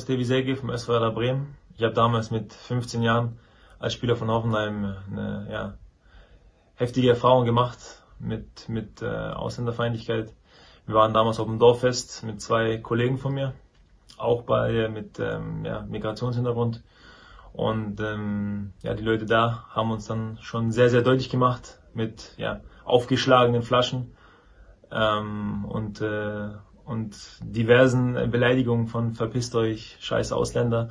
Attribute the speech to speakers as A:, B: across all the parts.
A: Ist Davy Selke vom SV Werder Bremen. Ich habe damals mit 15 Jahren als Spieler von Hoffenheim eine ja, heftige Erfahrung gemacht mit, mit äh, Ausländerfeindlichkeit. Wir waren damals auf dem Dorffest mit zwei Kollegen von mir, auch bei mit ähm, ja, Migrationshintergrund. Und ähm, ja, die Leute da haben uns dann schon sehr, sehr deutlich gemacht mit ja, aufgeschlagenen Flaschen ähm, und äh, und diversen Beleidigungen von verpisst euch, scheiß Ausländer,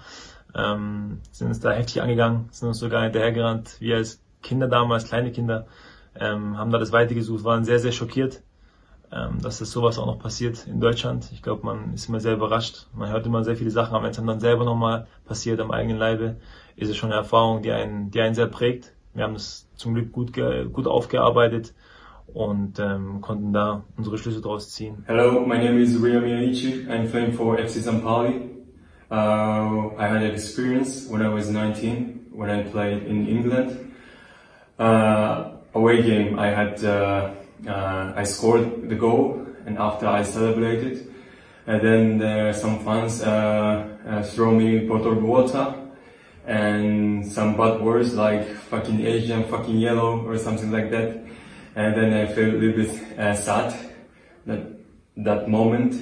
A: ähm, sind uns da heftig angegangen, sind uns sogar hinterhergerannt. Wir als Kinder damals, kleine Kinder, ähm, haben da das Weite gesucht, waren sehr, sehr schockiert, ähm, dass das sowas auch noch passiert in Deutschland. Ich glaube, man ist immer sehr überrascht. Man hört immer sehr viele Sachen, aber wenn es dann selber nochmal passiert am eigenen Leibe, ist es schon eine Erfahrung, die einen, die einen sehr prägt. Wir haben es zum Glück gut, gut aufgearbeitet und ähm, konnten da unsere Schlüsse daraus ziehen.
B: Hello, my name is Rio Miyaichi. I'm playing for FC St. Pauli. Uh, I had an experience when I was 19 when I played in England. Uh, away game, I had uh, uh, I scored the goal, and after I celebrated, and then there some fans uh, uh, throw me bottle of water and some bad words like fucking Asian, fucking yellow, or something like that and then I feel a little bit uh, sad that that moment.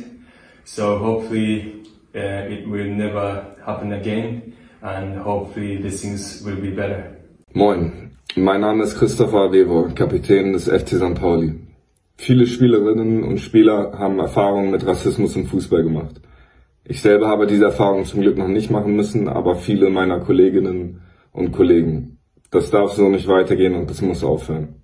B: So hopefully uh, it will never happen again, and hopefully the things will be better.
C: Moin, mein Name ist Christopher Weber, Kapitän des FC St. Pauli. Viele Spielerinnen und Spieler haben Erfahrungen mit Rassismus im Fußball gemacht. Ich selber habe diese Erfahrung zum Glück noch nicht machen müssen, aber viele meiner Kolleginnen und Kollegen. Das darf so nicht weitergehen und das muss aufhören.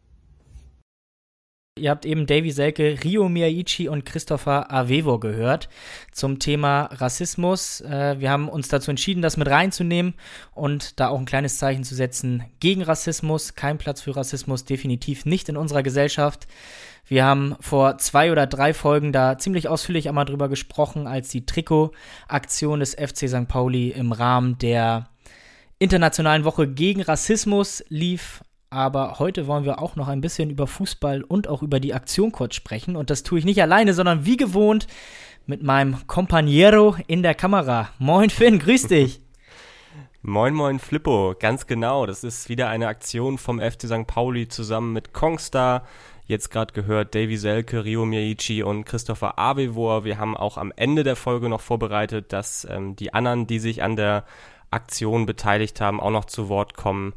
D: Ihr habt eben Davy Selke, Rio Miyaichi und Christopher Avevo gehört zum Thema Rassismus. Äh, wir haben uns dazu entschieden, das mit reinzunehmen und da auch ein kleines Zeichen zu setzen gegen Rassismus. Kein Platz für Rassismus, definitiv nicht in unserer Gesellschaft. Wir haben vor zwei oder drei Folgen da ziemlich ausführlich einmal drüber gesprochen, als die Trikotaktion des FC St. Pauli im Rahmen der Internationalen Woche gegen Rassismus lief aber heute wollen wir auch noch ein bisschen über Fußball und auch über die Aktion kurz sprechen. Und das tue ich nicht alleine, sondern wie gewohnt mit meinem Companiero in der Kamera. Moin Finn, grüß dich.
E: Moin, moin Flippo, ganz genau. Das ist wieder eine Aktion vom FC St. Pauli zusammen mit Kongstar. Jetzt gerade gehört Davy Selke, Rio Miyachi und Christopher Avevor. Wir haben auch am Ende der Folge noch vorbereitet, dass ähm, die anderen, die sich an der Aktion beteiligt haben, auch noch zu Wort kommen.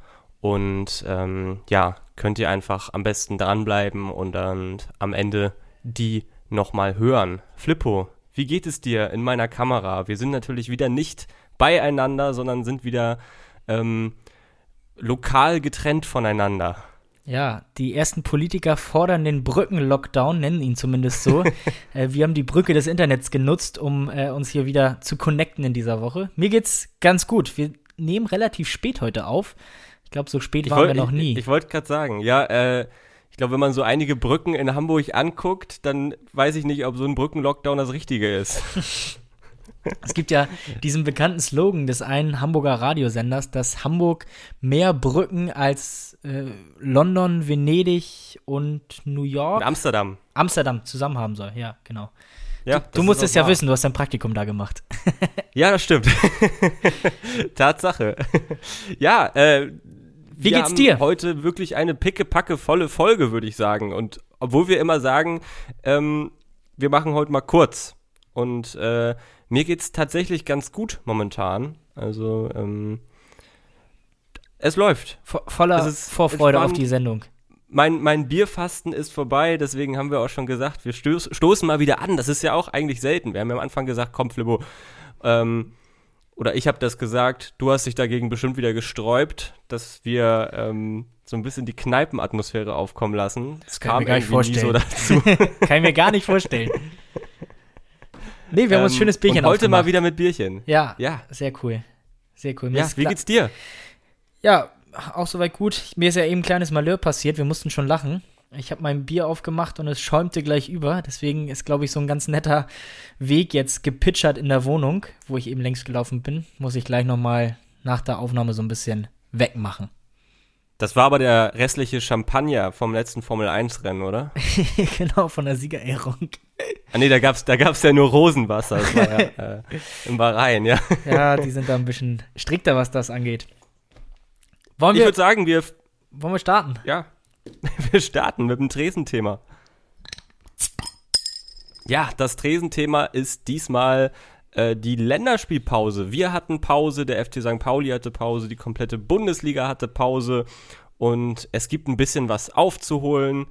E: Und ähm, ja, könnt ihr einfach am besten dranbleiben und dann am Ende die nochmal hören. Flippo, wie geht es dir in meiner Kamera? Wir sind natürlich wieder nicht beieinander, sondern sind wieder ähm, lokal getrennt voneinander.
D: Ja, die ersten Politiker fordern den Brückenlockdown, nennen ihn zumindest so. äh, wir haben die Brücke des Internets genutzt, um äh, uns hier wieder zu connecten in dieser Woche. Mir geht's ganz gut. Wir nehmen relativ spät heute auf. Ich glaube, so spät ich waren wollt, wir noch nie.
E: Ich, ich wollte gerade sagen, ja, äh, ich glaube, wenn man so einige Brücken in Hamburg anguckt, dann weiß ich nicht, ob so ein Brückenlockdown das Richtige ist.
D: Es gibt ja diesen bekannten Slogan des einen Hamburger Radiosenders, dass Hamburg mehr Brücken als äh, London, Venedig und New York. Und
E: Amsterdam.
D: Amsterdam zusammen haben soll, ja, genau. Ja, du, du musst es ja wahr. wissen, du hast dein Praktikum da gemacht.
E: ja, das stimmt. Tatsache. ja, äh,
D: wie geht's dir?
E: Heute wirklich eine pickepacke volle Folge, würde ich sagen. Und obwohl wir immer sagen, ähm, wir machen heute mal kurz. Und äh, mir geht's tatsächlich ganz gut momentan. Also ähm, es läuft.
D: Vo voller Vorfreude auf die Sendung.
E: Mein, mein Bierfasten ist vorbei, deswegen haben wir auch schon gesagt, wir stoß, stoßen mal wieder an. Das ist ja auch eigentlich selten. Wir haben ja am Anfang gesagt, komm, Flippo, ähm, oder ich habe das gesagt, du hast dich dagegen bestimmt wieder gesträubt, dass wir ähm, so ein bisschen die Kneipenatmosphäre aufkommen lassen.
D: Das kann ich mir gar nicht vorstellen. So Kann ich mir gar nicht vorstellen. Nee, wir haben uns ein schönes Bierchen
E: und heute
D: aufgemacht.
E: mal wieder mit Bierchen.
D: Ja,
E: Ja.
D: sehr cool. Sehr cool. Mir
E: Ja, wie geht's dir?
D: Ja, auch soweit gut. Mir ist ja eben ein kleines Malheur passiert. Wir mussten schon lachen. Ich habe mein Bier aufgemacht und es schäumte gleich über. Deswegen ist, glaube ich, so ein ganz netter Weg jetzt gepitchert in der Wohnung, wo ich eben längst gelaufen bin. Muss ich gleich nochmal nach der Aufnahme so ein bisschen wegmachen.
E: Das war aber der restliche Champagner vom letzten Formel-1-Rennen, oder?
D: genau, von der Siegerehrung.
E: Ah nee, da gab's, da gab's ja nur Rosenwasser. Das war ja äh, im Bahrain, ja.
D: Ja, die sind da ein bisschen strikter, was das angeht. Wollen
E: Ich würde sagen, wir,
D: wollen wir starten?
E: ja, wir starten mit dem Tresenthema. Ja, das Tresenthema ist diesmal äh, die Länderspielpause. Wir hatten Pause, der FC St. Pauli hatte Pause, die komplette Bundesliga hatte Pause und es gibt ein bisschen was aufzuholen.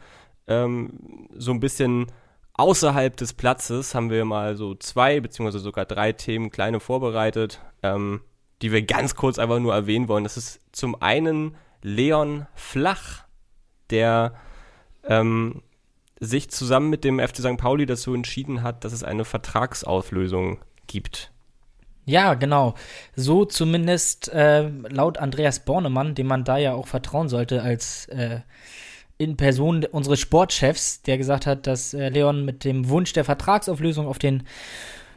E: Ähm, so ein bisschen außerhalb des Platzes haben wir mal so zwei beziehungsweise sogar drei Themen kleine vorbereitet, ähm, die wir ganz kurz einfach nur erwähnen wollen. Das ist zum einen Leon Flach, der ähm, sich zusammen mit dem FC St. Pauli dazu entschieden hat, dass es eine Vertragsauflösung gibt.
D: Ja, genau. So zumindest äh, laut Andreas Bornemann, dem man da ja auch vertrauen sollte als äh, in Person unseres Sportchefs, der gesagt hat, dass äh, Leon mit dem Wunsch der Vertragsauflösung auf den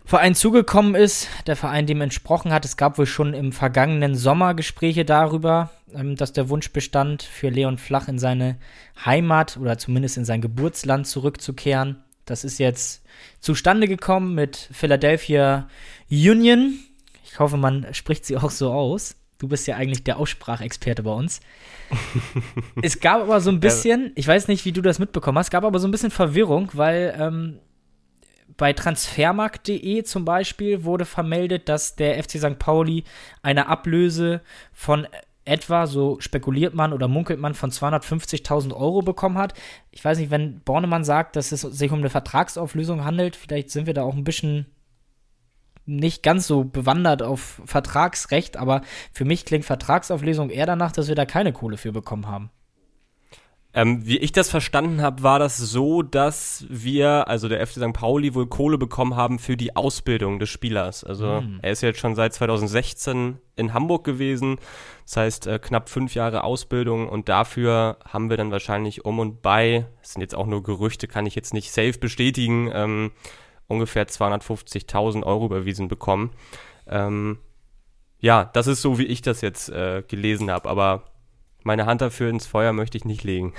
D: Verein zugekommen ist, der Verein dem entsprochen hat. Es gab wohl schon im vergangenen Sommer Gespräche darüber, ähm, dass der Wunsch bestand, für Leon Flach in seine Heimat oder zumindest in sein Geburtsland zurückzukehren. Das ist jetzt zustande gekommen mit Philadelphia Union. Ich hoffe, man spricht sie auch so aus. Du bist ja eigentlich der Aussprachexperte bei uns. es gab aber so ein bisschen, ich weiß nicht, wie du das mitbekommen hast, gab aber so ein bisschen Verwirrung, weil ähm, bei transfermarkt.de zum Beispiel wurde vermeldet, dass der FC St. Pauli eine Ablöse von etwa, so spekuliert man oder munkelt man, von 250.000 Euro bekommen hat. Ich weiß nicht, wenn Bornemann sagt, dass es sich um eine Vertragsauflösung handelt, vielleicht sind wir da auch ein bisschen nicht ganz so bewandert auf Vertragsrecht, aber für mich klingt Vertragsauflösung eher danach, dass wir da keine Kohle für bekommen haben.
E: Ähm, wie ich das verstanden habe, war das so, dass wir, also der FC St. Pauli, wohl Kohle bekommen haben für die Ausbildung des Spielers. Also
D: Hm.
E: er ist jetzt schon seit 2016 in Hamburg gewesen. Das heißt, äh, knapp fünf Jahre Ausbildung und dafür haben wir dann wahrscheinlich um und bei, das sind jetzt auch nur Gerüchte, kann ich jetzt nicht safe bestätigen, ähm, ungefähr 250.000 Euro überwiesen bekommen. Ähm, ja, das ist so, wie ich das jetzt äh, gelesen habe, aber meine Hand dafür ins Feuer möchte ich nicht legen.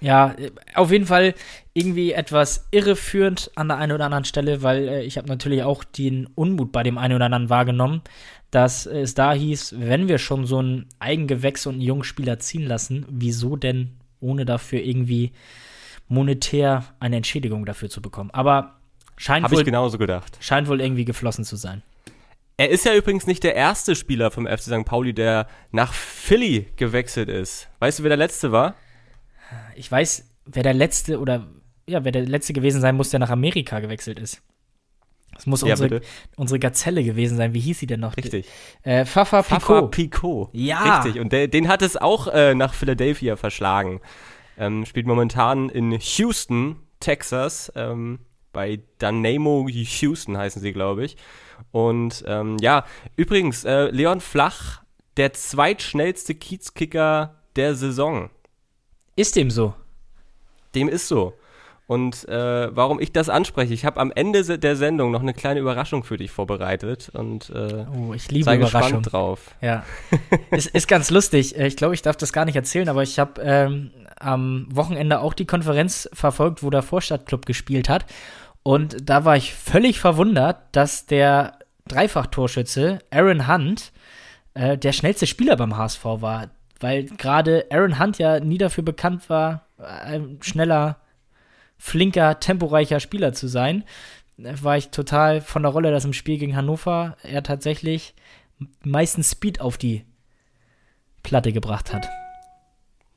D: Ja, auf jeden Fall irgendwie etwas irreführend an der einen oder anderen Stelle, weil äh, ich habe natürlich auch den Unmut bei dem einen oder anderen wahrgenommen, dass es da hieß, wenn wir schon so ein Eigengewächs und einen jungen Spieler ziehen lassen, wieso denn ohne dafür irgendwie monetär eine Entschädigung dafür zu bekommen? Aber scheint
E: ich
D: wohl,
E: genauso gedacht.
D: scheint wohl irgendwie geflossen zu sein.
E: Er ist ja übrigens nicht der erste Spieler vom FC St. Pauli, der nach Philly gewechselt ist. Weißt du, wer der letzte war?
D: Ich weiß, wer der letzte oder ja, wer der letzte gewesen sein muss, der nach Amerika gewechselt ist. Das muss
E: Ja,
D: unsere,
E: bitte.
D: unsere Gazelle gewesen sein. Wie hieß sie denn noch?
E: Richtig.
D: Äh, Fafa
E: Fafa
D: Picot.
E: Picot.
D: Ja.
E: Richtig. Und der, den hat es auch äh, nach Philadelphia verschlagen. Ähm, spielt momentan in Houston, Texas. Ähm, bei Dynamo Houston heißen sie, glaube ich. Und ähm, ja, übrigens, äh, Leon Flach, der zweitschnellste Kiezkicker der Saison.
D: Ist dem so?
E: Dem ist so. Und äh, warum ich das anspreche, ich habe am Ende der Sendung noch eine kleine Überraschung für dich vorbereitet und äh,
D: Oh, ich liebe
E: sei
D: Überraschung.
E: gespannt drauf.
D: Ja. es ist ganz lustig. Äh, Ich glaube, ich darf das gar nicht erzählen, aber ich habe ähm, am Wochenende auch die Konferenz verfolgt, wo der Vorstadtclub gespielt hat. Und da war ich völlig verwundert, dass der Dreifach-Torschütze Aaron Hunt äh, der schnellste Spieler beim HSV war. Weil gerade Aaron Hunt ja nie dafür bekannt war, ein schneller, flinker, temporeicher Spieler zu sein. Da war ich total von der Rolle, dass im Spiel gegen Hannover er tatsächlich meistens Speed auf die Platte gebracht hat.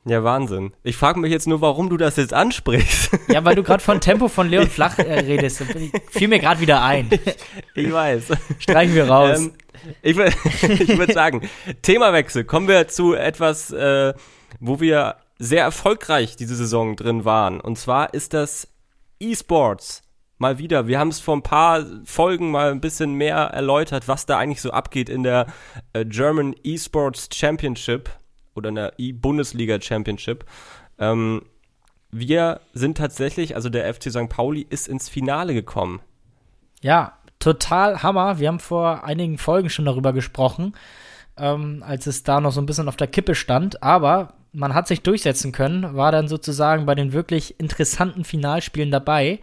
E: Ja, Wahnsinn. Ich frage mich jetzt nur, warum du das jetzt ansprichst.
D: Ja, weil du gerade von Tempo von Leon Flach äh, redest. ich- Fiel mir gerade wieder ein.
E: ich weiß.
D: Streichen wir raus.
E: Ähm, ich würde ich würd sagen, Themawechsel. Kommen wir zu etwas, äh, wo wir sehr erfolgreich diese Saison drin waren. Und zwar ist das E-Sports. mal wieder. Wir haben es vor ein paar Folgen mal ein bisschen mehr erläutert, was da eigentlich so abgeht in der äh, German Esports Championship oder in der E-Bundesliga Championship. Ähm, wir sind tatsächlich, also der FC St. Pauli ist ins Finale gekommen.
D: Ja, total Hammer. Wir haben vor einigen Folgen schon darüber gesprochen, ähm, als es da noch so ein bisschen auf der Kippe stand. Aber man hat sich durchsetzen können, war dann sozusagen bei den wirklich interessanten Finalspielen dabei.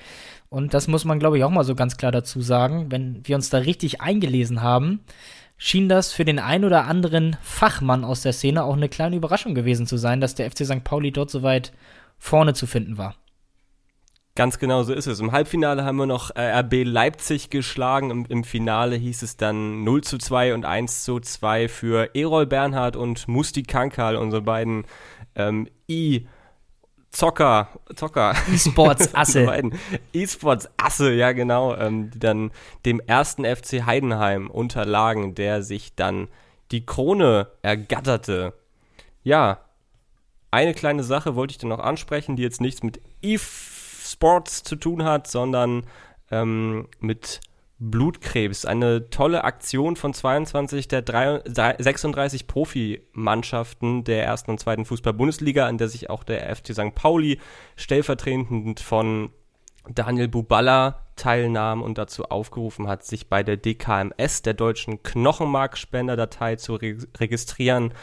D: Und das muss man, glaube ich, auch mal so ganz klar dazu sagen. Wenn wir uns da richtig eingelesen haben, schien das für den ein oder anderen Fachmann aus der Szene auch eine kleine Überraschung gewesen zu sein, dass der FC St. Pauli dort so weit vorne zu finden war.
E: Ganz genau so ist es. Im Halbfinale haben wir noch äh, RB Leipzig geschlagen. Im, Im, Finale hieß es dann 0 zu 2 und 1 zu 2 für Erol Bernhard und Musti Kankal, unsere beiden ähm, I- Zocker, Zocker.
D: E-Sports-Asse.
E: E-Sports-Asse, ja genau, ähm, die dann dem ersten FC Heidenheim unterlagen, der sich dann die Krone ergatterte. Ja, eine kleine Sache wollte ich dann noch ansprechen, die jetzt nichts mit E-Sports zu tun hat, sondern ähm, mit Blutkrebs. Eine tolle Aktion von 22 der 3, 36 Profimannschaften der ersten und zweiten Fußball-Bundesliga, an der sich auch der FC St. Pauli stellvertretend von Daniel Buballa teilnahm und dazu aufgerufen hat, sich bei der DKMS, der deutschen Knochenmarkspenderdatei, zu re registrieren.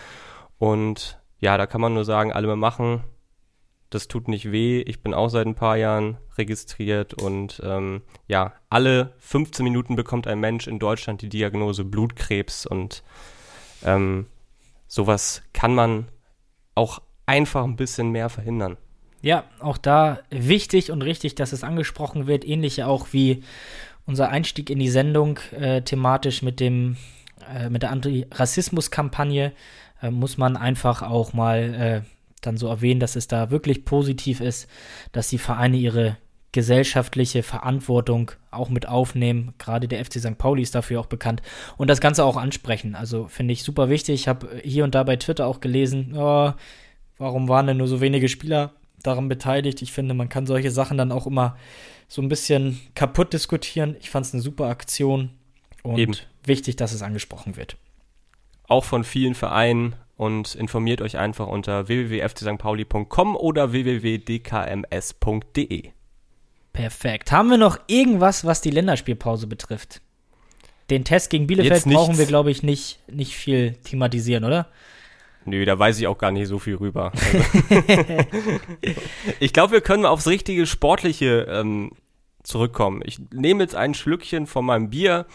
E: Und ja, da kann man nur sagen, alle mal machen das tut nicht weh. Ich bin auch seit ein paar Jahren registriert und ähm, ja, alle 15 Minuten bekommt ein Mensch in Deutschland die Diagnose Blutkrebs und ähm, sowas kann man auch einfach ein bisschen mehr verhindern.
D: Ja, auch da wichtig und richtig, dass es angesprochen wird, ähnlich auch wie unser Einstieg in die Sendung äh, thematisch mit dem äh, mit der Antirassismus-Kampagne äh, muss man einfach auch mal äh, dann so erwähnen, dass es da wirklich positiv ist, dass die Vereine ihre gesellschaftliche Verantwortung auch mit aufnehmen. Gerade der FC St. Pauli ist dafür auch bekannt und das Ganze auch ansprechen. Also finde ich super wichtig. Ich habe hier und da bei Twitter auch gelesen, oh, warum waren denn nur so wenige Spieler daran beteiligt? Ich finde, man kann solche Sachen dann auch immer so ein bisschen kaputt diskutieren. Ich fand es eine super Aktion und Eben. wichtig, dass es angesprochen wird.
E: Auch von vielen Vereinen und informiert euch einfach unter www.fcstpauli.com oder www.dkms.de.
D: Perfekt. Haben wir noch irgendwas, was die Länderspielpause betrifft? Den Test gegen Bielefeld brauchen wir, glaube ich, nicht, nicht viel thematisieren, oder?
E: Nö, da weiß ich auch gar nicht so viel rüber. Also ich glaube, wir können aufs richtige Sportliche ähm, zurückkommen. Ich nehme jetzt ein Schlückchen von meinem Bier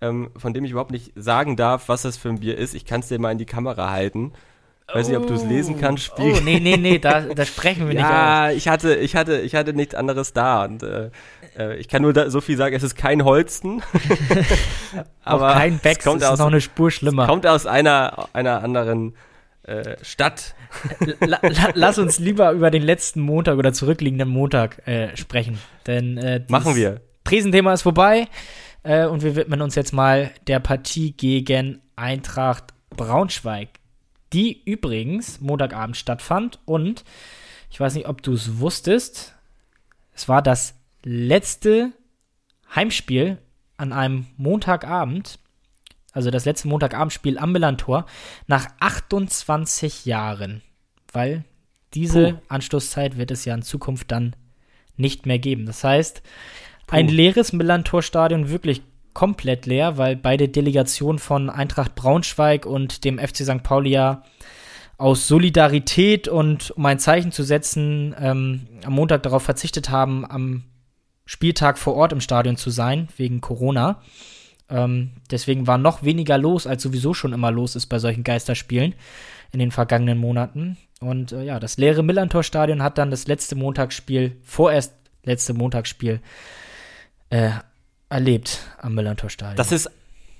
E: ähm, von dem ich überhaupt nicht sagen darf, was das für ein Bier ist. Ich kann es dir mal in die Kamera halten. Weiß oh. nicht, ob du es lesen kannst.
D: Spiel. Oh, nee, nee, nee, da, da sprechen wir
E: nicht Ja, ich hatte, ich hatte, ich hatte nichts anderes da und äh, äh ich kann nur da, so viel sagen, es ist kein Holsten.
D: aber Auch kein Becks, kommt ist aus, noch eine Spur schlimmer.
E: kommt aus einer, einer anderen äh, Stadt.
D: La, la, lass uns lieber über den letzten Montag oder zurückliegenden Montag äh, sprechen. Denn äh,
E: Machen wir.
D: Prisenthema ist vorbei. Äh, und wir widmen uns jetzt mal der Partie gegen Eintracht Braunschweig, die übrigens Montagabend stattfand. Und ich weiß nicht, ob du es wusstest, es war das letzte Heimspiel an einem Montagabend, also das letzte Montagabendspiel am Millantor, nach 28 Jahren. Weil diese Puh. Anstoßzeit wird es ja in Zukunft dann nicht mehr geben. Das heißt, Puh. Ein leeres Millantor-Stadion, wirklich komplett leer, weil beide Delegationen von Eintracht Braunschweig und dem FC St. Pauli ja aus Solidarität und um ein Zeichen zu setzen, ähm, am Montag darauf verzichtet haben, am Spieltag vor Ort im Stadion zu sein, wegen Corona. Ähm, deswegen war noch weniger los, als sowieso schon immer los ist bei solchen Geisterspielen in den vergangenen Monaten. Und äh, ja, das leere Millantor-Stadion hat dann das letzte Montagsspiel, vorerst letzte Montagsspiel, äh, erlebt am Millantor-Stadion.
E: Das ist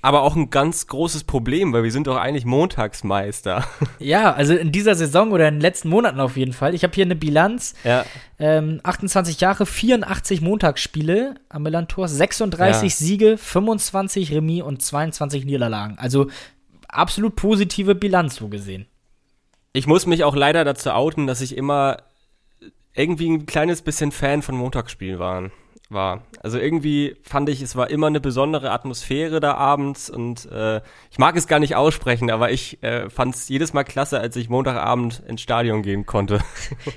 E: aber auch ein ganz großes Problem, weil wir sind doch eigentlich Montagsmeister.
D: Ja, also in dieser Saison oder in den letzten Monaten auf jeden Fall. Ich habe hier eine Bilanz.
E: Ja.
D: Ähm, 28 Jahre, 84 Montagsspiele am Millantor, 36 ja. Siege, 25 Remis und 22 Niederlagen. Also absolut positive Bilanz so gesehen.
E: Ich muss mich auch leider dazu outen, dass ich immer irgendwie ein kleines bisschen Fan von Montagsspielen war. War. Also irgendwie fand ich, es war immer eine besondere Atmosphäre da abends und äh, ich mag es gar nicht aussprechen, aber ich äh, fand es jedes Mal klasse, als ich Montagabend ins Stadion gehen konnte.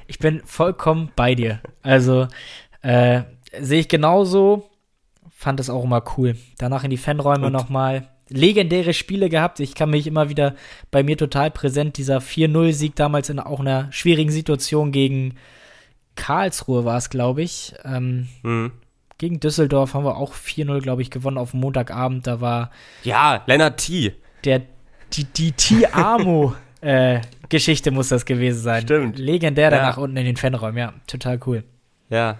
D: Ich bin vollkommen bei dir. Also äh, sehe ich genauso, fand es auch immer cool. Danach in die Fanräume nochmal. Legendäre Spiele gehabt. Ich kann mich immer wieder bei mir total präsent, dieser 4-0-Sieg damals in auch einer schwierigen Situation gegen Karlsruhe war es, glaube ich. Ähm, mhm. Gegen Düsseldorf haben wir auch 4-0, glaube ich, gewonnen auf Montagabend. Da war.
E: Ja, Lennart T.
D: Der, die, die T-Amo. äh, Geschichte muss das gewesen sein.
E: Stimmt.
D: Legendär ja. danach unten in den Fanräumen, ja, total cool.
E: Ja,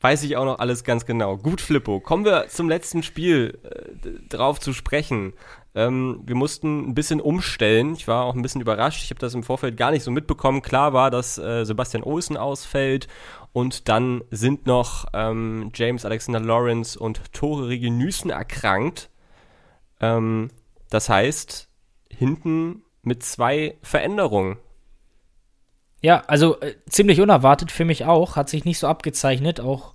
E: weiß ich auch noch alles ganz genau. Gut, Flippo. Kommen wir zum letzten Spiel äh, drauf zu sprechen. Ähm, wir mussten ein bisschen umstellen. Ich war auch ein bisschen überrascht. Ich habe das im Vorfeld gar nicht so mitbekommen. Klar war, dass äh, Sebastian Olsen ausfällt und dann sind noch ähm, James Alexander Lawrence und Tore Regenüßen erkrankt. Ähm, das heißt, hinten mit zwei Veränderungen.
D: Ja, also äh, ziemlich unerwartet für mich auch. Hat sich nicht so abgezeichnet, auch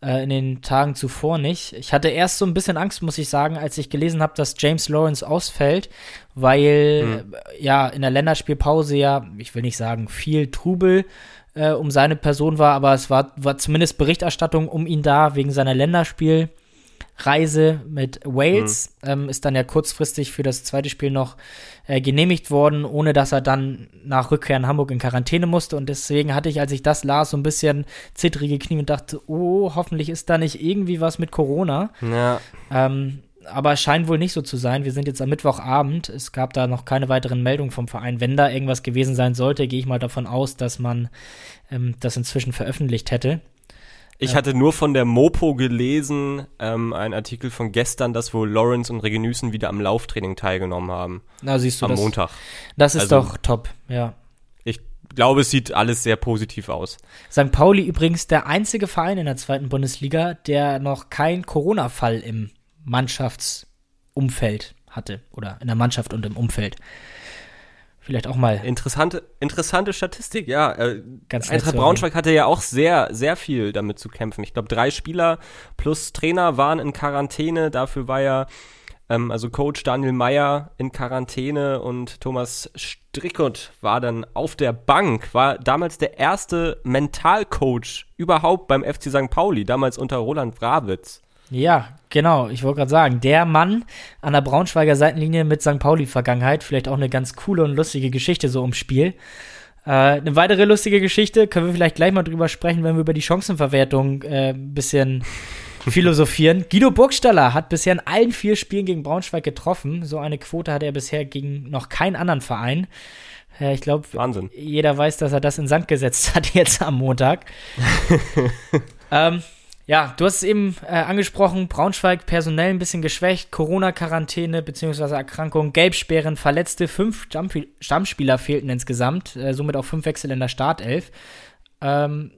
D: äh, in den Tagen zuvor nicht. Ich hatte erst so ein bisschen Angst, muss ich sagen, als ich gelesen habe, dass James Lawrence ausfällt, weil mhm. äh, ja in der Länderspielpause ja, ich will nicht sagen, viel Trubel äh, um seine Person war, aber es war, war zumindest Berichterstattung um ihn da wegen seiner Länderspiel. Reise mit Wales. Mhm. Ähm, ist dann ja kurzfristig für das zweite Spiel noch äh, genehmigt worden, ohne dass er dann nach Rückkehr in Hamburg in Quarantäne musste. Und deswegen hatte ich, als ich das las, so ein bisschen zittrige Knie und dachte, oh, hoffentlich ist da nicht irgendwie was mit Corona.
E: Ja.
D: Ähm, aber es scheint wohl nicht so zu sein. Wir sind jetzt am Mittwochabend. Es gab da noch keine weiteren Meldungen vom Verein. Wenn da irgendwas gewesen sein sollte, gehe ich mal davon aus, dass man ähm, das inzwischen veröffentlicht hätte.
E: Ich ja. hatte nur von der Mopo gelesen, ähm, ein Artikel von gestern, dass wohl Lawrence und Regenüßen wieder am Lauftraining teilgenommen haben.
D: Na, siehst du
E: Am
D: das,
E: Montag.
D: Das ist also, doch top, ja.
E: Ich glaube, es sieht alles sehr positiv aus.
D: St. Pauli übrigens der einzige Verein in der zweiten Bundesliga, der noch keinen Corona-Fall im Mannschaftsumfeld hatte. Oder in der Mannschaft und im Umfeld. Vielleicht auch mal.
E: Interessante, interessante Statistik, ja. Äh, Ganz Eintracht Braunschweig hatte ja auch sehr, sehr viel damit zu kämpfen. Ich glaube, drei Spieler plus Trainer waren in Quarantäne. Dafür war ja, ähm, also Coach Daniel Meyer in Quarantäne und Thomas Strickert war dann auf der Bank, war damals der erste Mentalcoach überhaupt beim FC St. Pauli, damals unter Roland Wrawitz.
D: Ja, genau. Ich wollte gerade sagen, der Mann an der Braunschweiger Seitenlinie mit St. Pauli-Vergangenheit, vielleicht auch eine ganz coole und lustige Geschichte so ums Spiel. Äh, eine weitere lustige Geschichte, können wir vielleicht gleich mal drüber sprechen, wenn wir über die Chancenverwertung äh, ein bisschen philosophieren. Guido Burgstaller hat bisher in allen vier Spielen gegen Braunschweig getroffen. So eine Quote hat er bisher gegen noch keinen anderen Verein. Äh, ich glaube, jeder weiß, dass er das in Sand gesetzt hat jetzt am Montag. ähm, ja, du hast es eben äh, angesprochen, Braunschweig personell ein bisschen geschwächt, Corona-Quarantäne bzw. Erkrankung, Gelbsperren, Verletzte, fünf Stammspieler fehlten insgesamt, äh, somit auch fünf Wechsel in der Startelf. Ähm,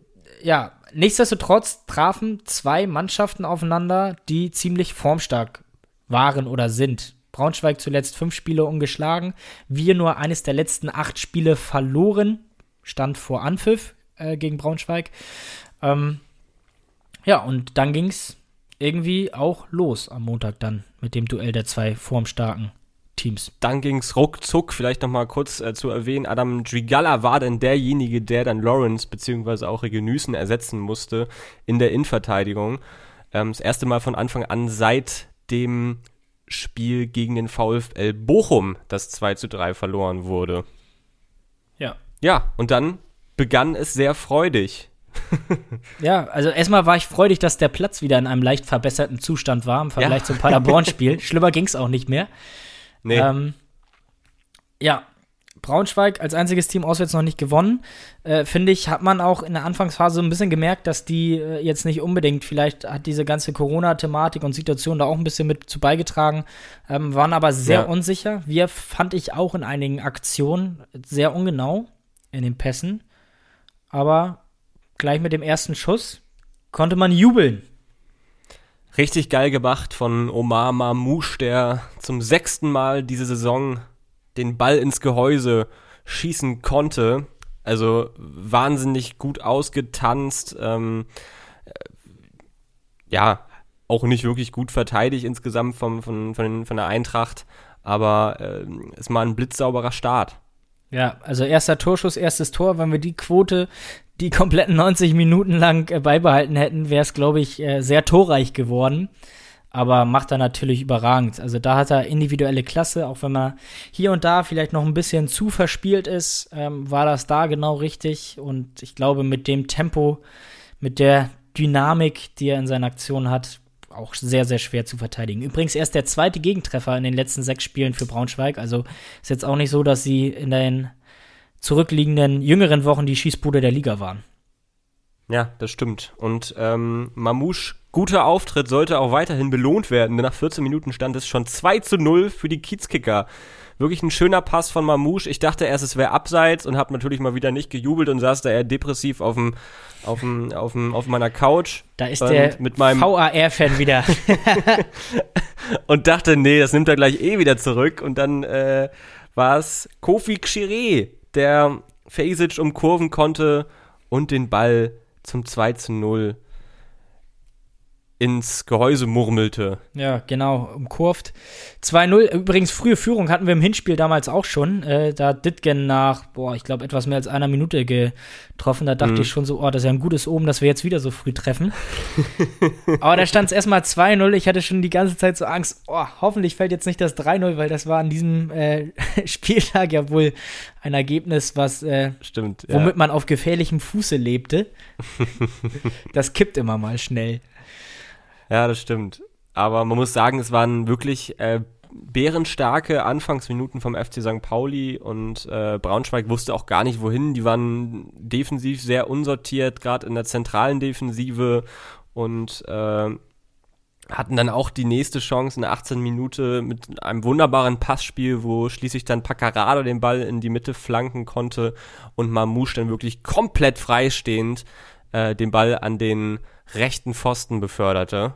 D: ja, nichtsdestotrotz trafen zwei Mannschaften aufeinander, die ziemlich formstark waren oder sind. Braunschweig zuletzt fünf Spiele ungeschlagen, wir nur eines der letzten acht Spiele verloren, stand vor Anpfiff äh, gegen Braunschweig. Ähm, ja, und dann ging es irgendwie auch los am Montag dann mit dem Duell der zwei formstarken Teams.
E: Dann ging es ruckzuck, vielleicht nochmal kurz äh, zu erwähnen, Adam Drigala war dann derjenige, der dann Lawrence bzw. auch Regenüßen ersetzen musste in der Innenverteidigung. Ähm, das erste Mal von Anfang an seit dem Spiel gegen den VfL Bochum, das 2 zu 3 verloren wurde.
D: Ja.
E: Ja, und dann begann es sehr freudig.
D: Ja, also erstmal war ich freudig, dass der Platz wieder in einem leicht verbesserten Zustand war im Vergleich ja. zum Paderborn-Spiel. Schlimmer ging es auch nicht mehr.
E: Nee.
D: Ähm, ja, Braunschweig als einziges Team auswärts noch nicht gewonnen. Äh, Finde ich, hat man auch in der Anfangsphase so ein bisschen gemerkt, dass die äh, jetzt nicht unbedingt, vielleicht hat diese ganze Corona-Thematik und Situation da auch ein bisschen mit zu beigetragen, ähm, waren aber sehr ja. unsicher. Wir fand ich auch in einigen Aktionen sehr ungenau in den Pässen. Aber gleich mit dem ersten Schuss konnte man jubeln.
E: Richtig geil gemacht von Omar Mamouche, der zum sechsten Mal diese Saison den Ball ins Gehäuse schießen konnte. Also wahnsinnig gut ausgetanzt. Ähm, ja, auch nicht wirklich gut verteidigt insgesamt vom, von, von, von der Eintracht, aber äh, ist mal ein blitzsauberer Start.
D: Ja, also erster Torschuss, erstes Tor, wenn wir die Quote die kompletten 90 Minuten lang äh, beibehalten hätten, wäre es, glaube ich, äh, sehr torreich geworden. Aber macht er natürlich überragend. Also da hat er individuelle Klasse, auch wenn man hier und da vielleicht noch ein bisschen zu verspielt ist, ähm, war das da genau richtig. Und ich glaube, mit dem Tempo, mit der Dynamik, die er in seiner Aktion hat, auch sehr, sehr schwer zu verteidigen. Übrigens erst der zweite Gegentreffer in den letzten sechs Spielen für Braunschweig. Also ist jetzt auch nicht so, dass sie in den zurückliegenden jüngeren Wochen die Schießbude der Liga waren.
E: Ja, das stimmt. Und ähm, Mamouche, guter Auftritt, sollte auch weiterhin belohnt werden. Denn nach 14 Minuten stand es schon 2 zu 0 für die Kiezkicker. Wirklich ein schöner Pass von Mamouche. Ich dachte erst, es wäre abseits und habe natürlich mal wieder nicht gejubelt und saß da eher depressiv auf dem, auf dem, auf dem, auf meiner Couch.
D: Da ist der mit meinem VAR-Fan wieder.
E: und dachte, nee, das nimmt er gleich eh wieder zurück. Und dann äh, war es Kofi Xire, der Fasic umkurven konnte und den Ball zum 2 zu 0 ins Gehäuse murmelte.
D: Ja, genau, umkurvt. 2-0. Übrigens, frühe Führung hatten wir im Hinspiel damals auch schon. Äh, da hat Ditgen nach, boah, ich glaube, etwas mehr als einer Minute getroffen. Da dachte mhm. ich schon so, oh, das ist ja ein gutes Omen, dass wir jetzt wieder so früh treffen. Aber da stand es erstmal 2-0. Ich hatte schon die ganze Zeit so Angst, oh, hoffentlich fällt jetzt nicht das 3-0, weil das war an diesem äh, Spieltag ja wohl ein Ergebnis, was äh,
E: Stimmt,
D: ja. womit man auf gefährlichem Fuße lebte. das kippt immer mal schnell.
E: Ja, das stimmt. Aber man muss sagen, es waren wirklich äh, bärenstarke Anfangsminuten vom FC St. Pauli und äh, Braunschweig wusste auch gar nicht wohin. Die waren defensiv sehr unsortiert, gerade in der zentralen Defensive und äh, hatten dann auch die nächste Chance in der 18 Minute mit einem wunderbaren Passspiel, wo schließlich dann Paccarado den Ball in die Mitte flanken konnte und Mamouche dann wirklich komplett freistehend äh, den Ball an den rechten Pfosten beförderte.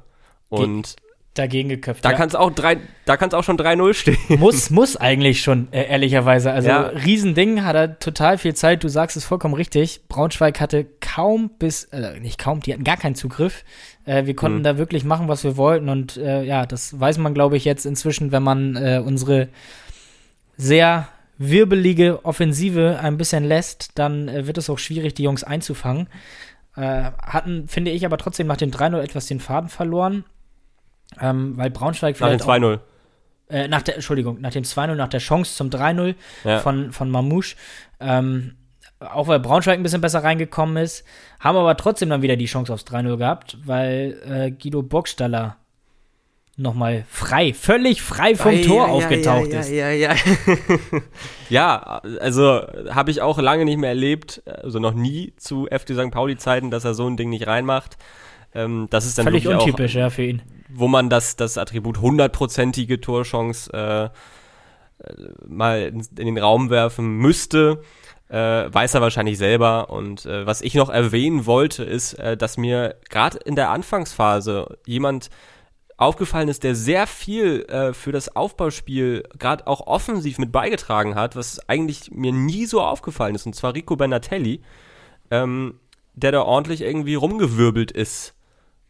E: Und Ge
D: dagegen geköpft.
E: Da ja. kann es auch drei, da kann es auch schon 3-0 stehen.
D: Muss, muss eigentlich schon, äh, ehrlicherweise. Also ja. Riesending, hat er total viel Zeit, du sagst es vollkommen richtig. Braunschweig hatte kaum bis, äh, nicht kaum, die hatten gar keinen Zugriff. Äh, wir konnten mhm. da wirklich machen, was wir wollten. Und äh, ja, das weiß man, glaube ich, jetzt inzwischen, wenn man äh, unsere sehr wirbelige Offensive ein bisschen lässt, dann äh, wird es auch schwierig, die Jungs einzufangen. Äh, hatten, finde ich, aber trotzdem nach dem 3-0 etwas den Faden verloren. Ähm, weil Braunschweig
E: vielleicht. Nach dem 2-0.
D: Äh, nach der, Entschuldigung, nach dem 2-0, nach der Chance zum 3-0 ja. von, von Mamouche. Ähm, auch weil Braunschweig ein bisschen besser reingekommen ist, haben aber trotzdem dann wieder die Chance aufs 3-0 gehabt, weil äh, Guido Burgstaller nochmal frei, völlig frei vom ja, Tor ja, aufgetaucht
E: ja,
D: ist.
E: Ja, ja, ja. ja, also habe ich auch lange nicht mehr erlebt, also noch nie zu FC St. Pauli-Zeiten, dass er so ein Ding nicht reinmacht. Ähm, das ist dann
D: völlig untypisch,
E: auch,
D: ja, für ihn.
E: Wo man das, das Attribut hundertprozentige Torchance äh, mal in, in, den Raum werfen müsste. Äh, weiß er wahrscheinlich selber. Und äh, was ich noch erwähnen wollte, ist, äh, dass mir gerade in der Anfangsphase jemand aufgefallen ist, der sehr viel äh, für das Aufbauspiel gerade auch offensiv mit beigetragen hat, was eigentlich mir nie so aufgefallen ist, und zwar Rico Benatelli, ähm, der da ordentlich irgendwie rumgewirbelt ist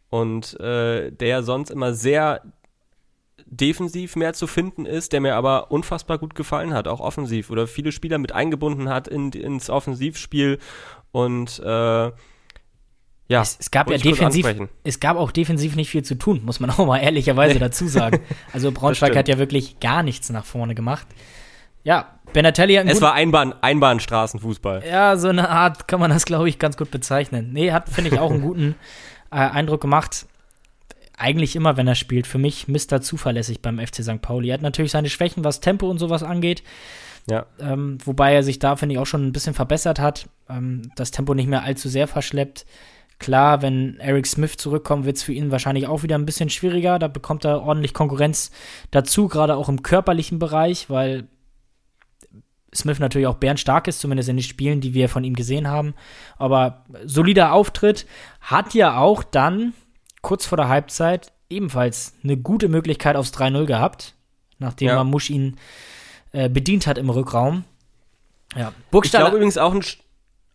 E: und äh, der sonst immer sehr defensiv mehr zu finden ist, der mir aber unfassbar gut gefallen hat, auch offensiv oder viele Spieler mit eingebunden hat in, ins Offensivspiel und äh, ja,
D: es, es gab ja defensiv, es gab auch defensiv nicht viel zu tun, muss man auch mal ehrlicherweise dazu sagen. Also Braunschweig hat ja wirklich gar nichts nach vorne gemacht. Ja, Benatelli hat
E: Es war Einbahn, Einbahnstraßenfußball.
D: Ja, so eine Art kann man das, glaube ich, ganz gut bezeichnen. Nee, hat, finde ich, auch einen guten äh, Eindruck gemacht. Eigentlich immer, wenn er spielt. Für mich Mr. zuverlässig beim FC St. Pauli. Er hat natürlich seine Schwächen, was Tempo und sowas angeht.
E: Ja.
D: Ähm, wobei er sich da, finde ich, auch schon ein bisschen verbessert hat. Ähm, das Tempo nicht mehr allzu sehr verschleppt. Klar, wenn Eric Smith zurückkommt, wird es für ihn wahrscheinlich auch wieder ein bisschen schwieriger. Da bekommt er ordentlich Konkurrenz dazu, gerade auch im körperlichen Bereich, weil Smith natürlich auch bärenstark ist, zumindest in den Spielen, die wir von ihm gesehen haben. Aber solider Auftritt hat ja auch dann kurz vor der Halbzeit ebenfalls eine gute Möglichkeit aufs 3-0 gehabt, nachdem ja. Mamusch ihn äh, bedient hat im Rückraum.
E: Ja, Burgstaller. Ich glaube übrigens auch ein,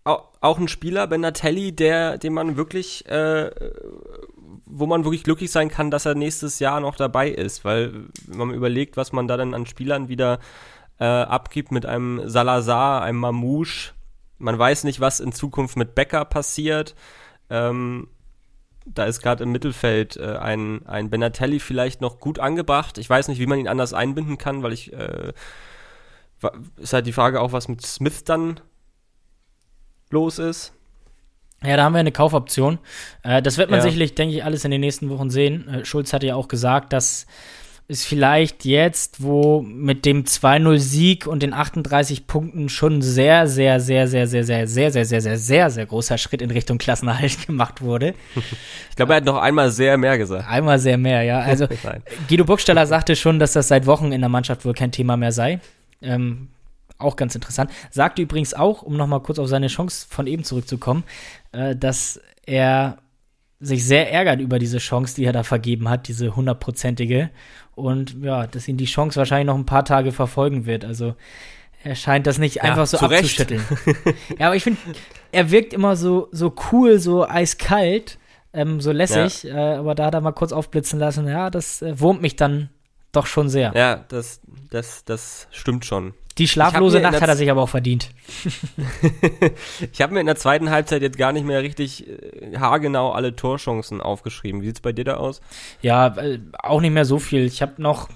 E: auch ein Spieler, Benatelli, der, den man wirklich, äh, wo man wirklich glücklich sein kann, dass er nächstes Jahr noch dabei ist, weil wenn man überlegt, was man da dann an Spielern wieder äh, abgibt mit einem Salazar, einem Mamouche, man weiß nicht, was in Zukunft mit Becker passiert. Ähm, da ist gerade im Mittelfeld äh, ein, ein Benatelli vielleicht noch gut angebracht. Ich weiß nicht, wie man ihn anders einbinden kann, weil ich äh, ist halt die Frage auch, was mit Smith dann los ist.
D: Ja, da haben wir eine Kaufoption. Äh, das wird man ja. sicherlich, denke ich, alles in den nächsten Wochen sehen. Äh, Schulz hatte ja auch gesagt, dass es vielleicht jetzt, wo mit dem 2-0-Sieg und den 38 Punkten schon sehr, sehr, sehr, sehr, sehr, sehr, sehr, sehr, sehr, sehr, sehr, sehr großer Schritt in Richtung Klassenerhalt gemacht wurde.
E: Ich glaube, er hat noch einmal sehr mehr gesagt.
D: Einmal sehr mehr, ja. Also Guido Burgstaller sagte schon, dass das seit Wochen in der Mannschaft wohl kein Thema mehr sei. Ähm, auch ganz interessant. Sagte übrigens auch, um nochmal kurz auf seine Chance von eben zurückzukommen, äh, dass er sich sehr ärgert über diese Chance, die er da vergeben hat, diese hundertprozentige. Und ja, dass ihn die Chance wahrscheinlich noch ein paar Tage verfolgen wird. Also er scheint das nicht ja, einfach so abzuschütteln. ja, aber ich finde, er wirkt immer so, so cool, so eiskalt, ähm, so lässig. Ja. Äh, aber da hat er mal kurz aufblitzen lassen, ja, das äh, wurmt mich dann doch schon sehr.
E: Ja, das, das, das stimmt schon.
D: Die schlaflose Nacht hat er sich aber auch verdient.
E: ich habe mir in der zweiten Halbzeit jetzt gar nicht mehr richtig äh, haargenau alle Torchancen aufgeschrieben. Wie sieht's bei dir da aus?
D: Ja, äh, auch nicht mehr so viel. Ich habe noch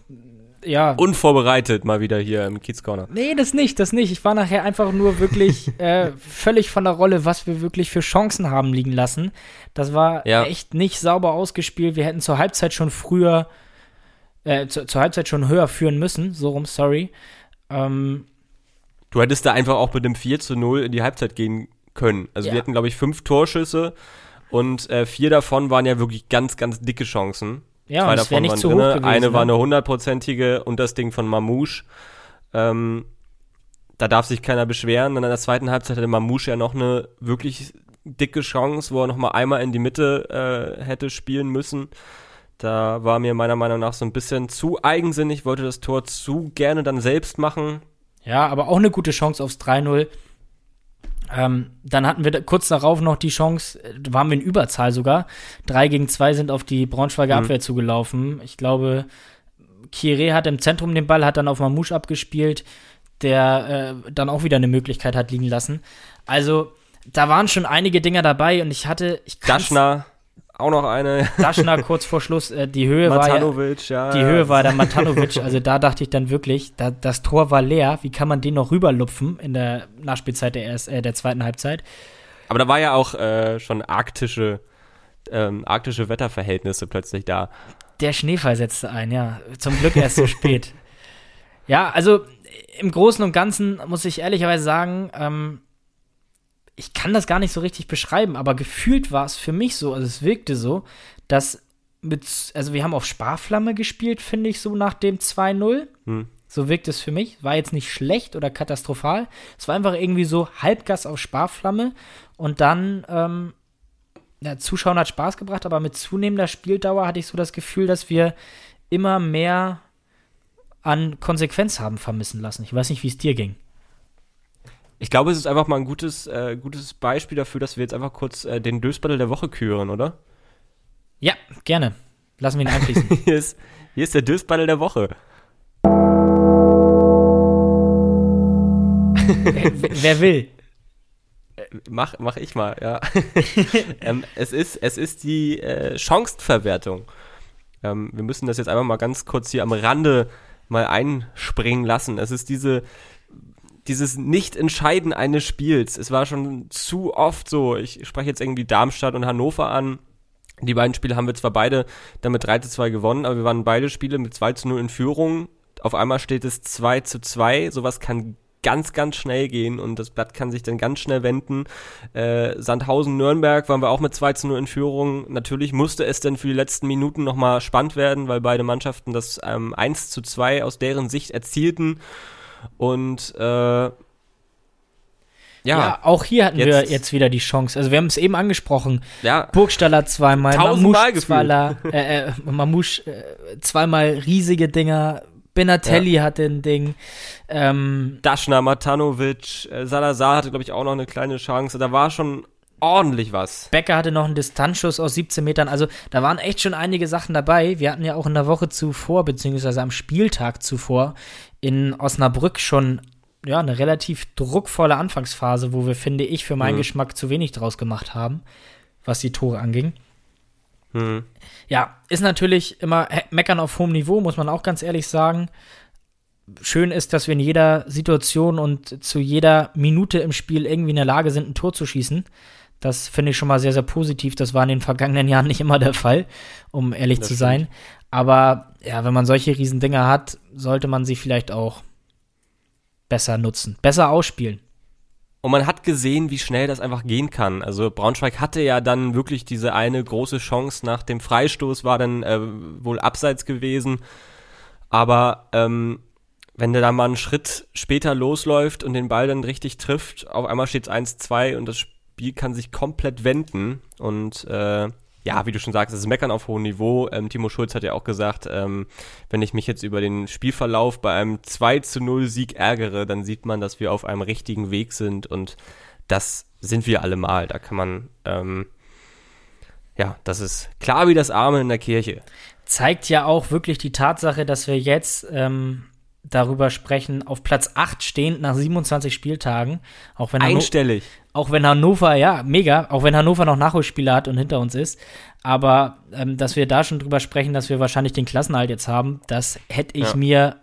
D: ja.
E: Unvorbereitet mal wieder hier im Kiez Corner.
D: Nee, das nicht, das nicht. Ich war nachher einfach nur wirklich äh, völlig von der Rolle, was wir wirklich für Chancen haben liegen lassen. Das war ja. echt nicht sauber ausgespielt. Wir hätten zur Halbzeit schon früher, äh, zu, zur Halbzeit schon höher führen müssen. So rum, sorry. Ähm,
E: du hättest da einfach auch mit dem 4 zu 0 in die Halbzeit gehen können. Also ja. wir hatten, glaube ich, fünf Torschüsse und äh, vier davon waren ja wirklich ganz, ganz dicke Chancen.
D: Ja, Zwei davon
E: waren drin. Gewesen, eine ne? war eine hundertprozentige und das Ding von Mamouche. Ähm, da darf sich keiner beschweren. Dann in der zweiten Halbzeit hatte Mamouche ja noch eine wirklich dicke Chance, wo er noch mal einmal in die Mitte äh, hätte spielen müssen. Da war mir meiner Meinung nach so ein bisschen zu eigensinnig, wollte das Tor zu gerne dann selbst machen.
D: Ja, aber auch eine gute Chance aufs 3-0. Ähm, dann hatten wir kurz darauf noch die Chance, äh, waren wir in Überzahl sogar. Drei gegen zwei sind auf die Braunschweiger mhm. Abwehr zugelaufen. Ich glaube, Kire hat im Zentrum den Ball, hat dann auf Mamouche abgespielt, der äh, dann auch wieder eine Möglichkeit hat liegen lassen. Also, da waren schon einige Dinger dabei und ich hatte. Ich
E: Daschner auch noch eine.
D: Daschner kurz vor Schluss, äh, die Höhe war ja,
E: ja,
D: die Höhe war der Matanovic, also da dachte ich dann wirklich, da, das Tor war leer, wie kann man den noch rüberlupfen in der Nachspielzeit der, erst, äh, der zweiten Halbzeit?
E: Aber da war ja auch äh, schon arktische, ähm, arktische Wetterverhältnisse plötzlich da.
D: Der Schneefall setzte ein, ja. Zum Glück erst so spät. Ja, also im Großen und Ganzen muss ich ehrlicherweise sagen, ähm, ich kann das gar nicht so richtig beschreiben, aber gefühlt war es für mich so, also es wirkte so, dass mit, also wir haben auf Sparflamme gespielt, finde ich, so nach dem 2-0. Hm. So wirkt es für mich. War jetzt nicht schlecht oder katastrophal. Es war einfach irgendwie so Halbgas auf Sparflamme. Und dann, ähm, ja, Zuschauen hat Spaß gebracht, aber mit zunehmender Spieldauer hatte ich so das Gefühl, dass wir immer mehr an Konsequenz haben vermissen lassen. Ich weiß nicht, wie es dir ging.
E: Ich glaube, es ist einfach mal ein gutes, äh, gutes Beispiel dafür, dass wir jetzt einfach kurz äh, den Dösbattle der Woche küren, oder?
D: Ja, gerne. Lassen wir ihn einfließen.
E: hier, ist, hier ist der Dösbattle der Woche.
D: wer, wer will?
E: Äh, mach, mach ich mal, ja. ähm, es, ist, es ist die äh, Chancenverwertung. Ähm, wir müssen das jetzt einfach mal ganz kurz hier am Rande mal einspringen lassen. Es ist diese dieses Nicht-Entscheiden eines Spiels. Es war schon zu oft so. Ich spreche jetzt irgendwie Darmstadt und Hannover an. Die beiden Spiele haben wir zwar beide damit 3 zu 2 gewonnen, aber wir waren beide Spiele mit 2 zu 0 in Führung. Auf einmal steht es 2 zu 2. Sowas kann ganz, ganz schnell gehen und das Blatt kann sich dann ganz schnell wenden. Äh, Sandhausen-Nürnberg waren wir auch mit 2 zu 0 in Führung. Natürlich musste es dann für die letzten Minuten nochmal spannend werden, weil beide Mannschaften das ähm, 1 zu 2 aus deren Sicht erzielten. Und äh, ja.
D: ja. auch hier hatten jetzt, wir jetzt wieder die Chance. Also wir haben es eben angesprochen.
E: Ja.
D: Burgstaller zweimal, Mamouche zweimal, äh, äh, Mamouche äh, zweimal riesige Dinger. Benatelli ja. hatte ein Ding. Ähm,
E: Daschner, Matanovic, äh, Salazar hatte, glaube ich, auch noch eine kleine Chance. Da war schon ordentlich was.
D: Becker hatte noch einen Distanzschuss aus 17 Metern. Also da waren echt schon einige Sachen dabei. Wir hatten ja auch in der Woche zuvor, beziehungsweise am Spieltag zuvor, in Osnabrück schon ja, eine relativ druckvolle Anfangsphase, wo wir, finde ich, für meinen mhm. Geschmack zu wenig draus gemacht haben, was die Tore anging. Mhm. Ja, ist natürlich immer meckern auf hohem Niveau, muss man auch ganz ehrlich sagen. Schön ist, dass wir in jeder Situation und zu jeder Minute im Spiel irgendwie in der Lage sind, ein Tor zu schießen. Das finde ich schon mal sehr, sehr positiv. Das war in den vergangenen Jahren nicht immer der Fall, um ehrlich das zu sein. Stimmt. Aber ja, wenn man solche Riesendinger hat, sollte man sie vielleicht auch besser nutzen, besser ausspielen.
E: Und man hat gesehen, wie schnell das einfach gehen kann. Also Braunschweig hatte ja dann wirklich diese eine große Chance nach dem Freistoß, war dann äh, wohl abseits gewesen. Aber ähm, wenn der da mal einen Schritt später losläuft und den Ball dann richtig trifft, auf einmal steht es 1-2 und das Spiel kann sich komplett wenden. Und äh, ja, wie du schon sagst, es ist Meckern auf hohem Niveau. Ähm, Timo Schulz hat ja auch gesagt, ähm, wenn ich mich jetzt über den Spielverlauf bei einem 2 zu 0 Sieg ärgere, dann sieht man, dass wir auf einem richtigen Weg sind und das sind wir alle mal. Da kann man, ähm, ja, das ist klar wie das Arme in der Kirche.
D: Zeigt ja auch wirklich die Tatsache, dass wir jetzt ähm, darüber sprechen, auf Platz 8 stehend nach 27 Spieltagen. Auch wenn
E: Einstellig.
D: auch wenn Hannover, ja, mega, auch wenn Hannover noch Nachholspiele hat und hinter uns ist. Aber ähm, dass wir da schon drüber sprechen, dass wir wahrscheinlich den Klassenhalt jetzt haben, das hätte ich ja. mir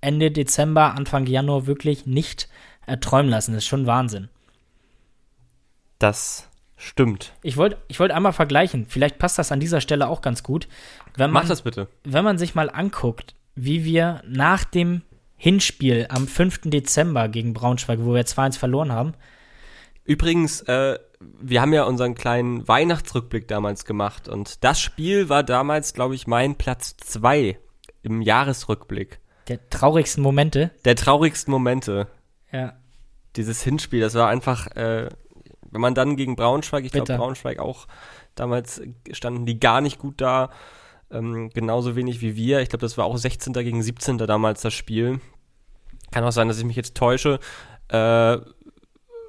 D: Ende Dezember, Anfang Januar wirklich nicht erträumen lassen. Das ist schon Wahnsinn.
E: Das stimmt.
D: Ich wollte ich wollt einmal vergleichen. Vielleicht passt das an dieser Stelle auch ganz gut.
E: Wenn man, Mach das bitte.
D: Wenn man sich mal anguckt, wie wir nach dem Hinspiel am 5. Dezember gegen Braunschweig, wo wir 2-1 verloren haben.
E: Übrigens, äh, wir haben ja unseren kleinen Weihnachtsrückblick damals gemacht und das Spiel war damals, glaube ich, mein Platz 2 im Jahresrückblick.
D: Der traurigsten Momente.
E: Der traurigsten Momente.
D: Ja.
E: Dieses Hinspiel, das war einfach, äh, wenn man dann gegen Braunschweig, ich glaube Braunschweig auch, damals standen die gar nicht gut da ähm, genauso wenig wie wir. Ich glaube, das war auch 16. gegen 17. damals das Spiel. Kann auch sein, dass ich mich jetzt täusche. Äh,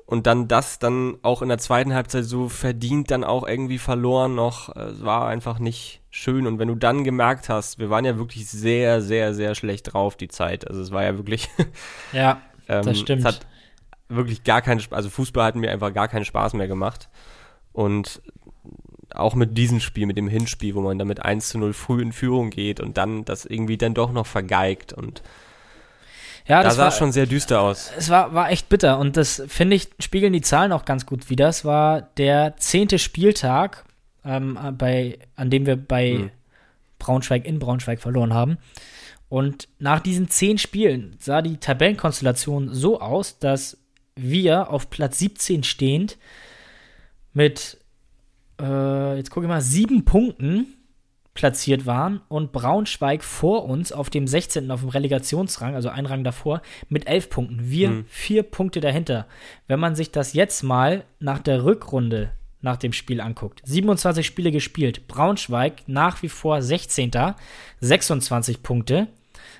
E: und dann das dann auch in der zweiten Halbzeit so verdient dann auch irgendwie verloren noch. Es war einfach nicht schön. Und wenn du dann gemerkt hast, wir waren ja wirklich sehr, sehr, sehr schlecht drauf die Zeit. Also es war ja wirklich.
D: ja, ähm, das stimmt. Es hat
E: wirklich gar keinen, also Fußball hat mir einfach gar keinen Spaß mehr gemacht. Und auch mit diesem Spiel, mit dem Hinspiel, wo man damit 1 zu 0 früh in Führung geht und dann das irgendwie dann doch noch vergeigt und ja, das da sah war, schon sehr düster aus.
D: Es war, war echt bitter und das, finde ich, spiegeln die Zahlen auch ganz gut wieder. Es war der zehnte Spieltag, ähm, bei, an dem wir bei hm. Braunschweig in Braunschweig verloren haben. Und nach diesen zehn Spielen sah die Tabellenkonstellation so aus, dass wir auf Platz 17 stehend mit äh, jetzt gucke ich mal, sieben Punkten platziert waren und Braunschweig vor uns auf dem 16. auf dem Relegationsrang, also ein Rang davor, mit elf Punkten. Wir mhm. vier Punkte dahinter. Wenn man sich das jetzt mal nach der Rückrunde nach dem Spiel anguckt. 27 Spiele gespielt. Braunschweig nach wie vor 16. 26 Punkte.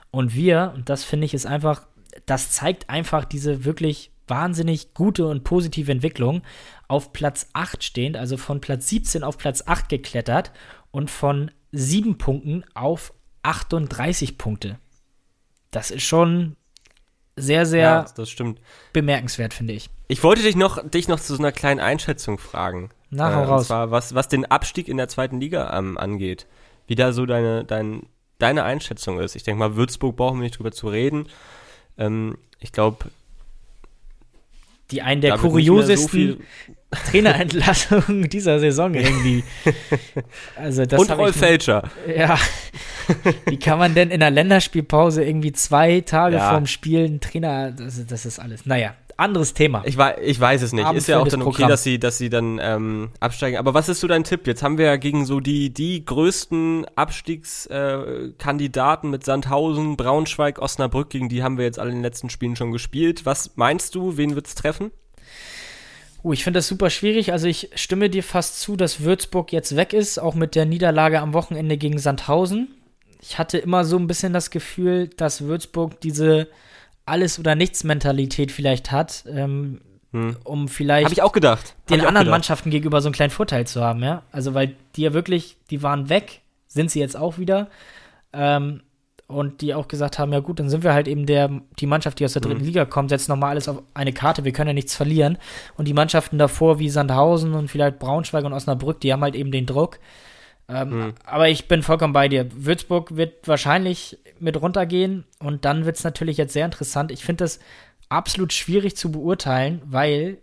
D: Und wir, und das finde ich ist einfach, das zeigt einfach diese wirklich wahnsinnig gute und positive Entwicklung auf Platz 8 stehend, also von Platz 17 auf Platz 8 geklettert und von 7 Punkten auf 38 Punkte. Das ist schon sehr, sehr
E: ja,
D: bemerkenswert, finde ich.
E: Ich wollte dich noch, dich noch zu so einer kleinen Einschätzung fragen.
D: Na, äh, raus. Und
E: zwar, was, was den Abstieg in der zweiten Liga ähm, angeht. Wie da so deine, dein, deine Einschätzung ist. Ich denke mal, Würzburg brauchen wir nicht drüber zu reden. Ähm, ich glaube,
D: die einen der kuriosesten so Trainerentlassungen dieser Saison irgendwie.
E: Also das Und Rolf Fälscher.
D: Ja. Wie kann man denn in der Länderspielpause irgendwie zwei Tage ja. vorm Spiel einen Trainer, das, das ist alles. Naja, anderes Thema.
E: Ich, weiß, ich weiß es nicht. Ist ja auch dann okay, dass sie, dass sie dann ähm, absteigen. Aber was ist so dein Tipp? Jetzt haben wir ja gegen so die, die größten Abstiegskandidaten äh, mit Sandhausen, Braunschweig, Osnabrück, gegen die haben wir jetzt alle in den letzten Spielen schon gespielt. Was meinst du, wen wird es treffen?
D: Uh, ich finde das super schwierig. Also ich stimme dir fast zu, dass Würzburg jetzt weg ist, auch mit der Niederlage am Wochenende gegen Sandhausen. Ich hatte immer so ein bisschen das Gefühl, dass Würzburg diese alles- oder Nichts-Mentalität vielleicht hat. Ähm, hm. um vielleicht
E: Hab ich auch gedacht.
D: den
E: auch
D: anderen
E: gedacht.
D: Mannschaften gegenüber so einen kleinen Vorteil zu haben, ja. Also weil die ja wirklich, die waren weg, sind sie jetzt auch wieder. Ähm, und die auch gesagt haben, ja gut, dann sind wir halt eben der, die Mannschaft, die aus der dritten
E: Mhm.
D: Liga kommt, setzt nochmal alles auf eine Karte, wir können ja nichts verlieren. Und die Mannschaften davor, wie Sandhausen und vielleicht Braunschweig und Osnabrück, die haben halt eben den Druck. Ähm,
E: Mhm.
D: Aber ich bin vollkommen bei dir. Würzburg wird wahrscheinlich mit runtergehen und dann wird es natürlich jetzt sehr interessant. Ich finde das absolut schwierig zu beurteilen, weil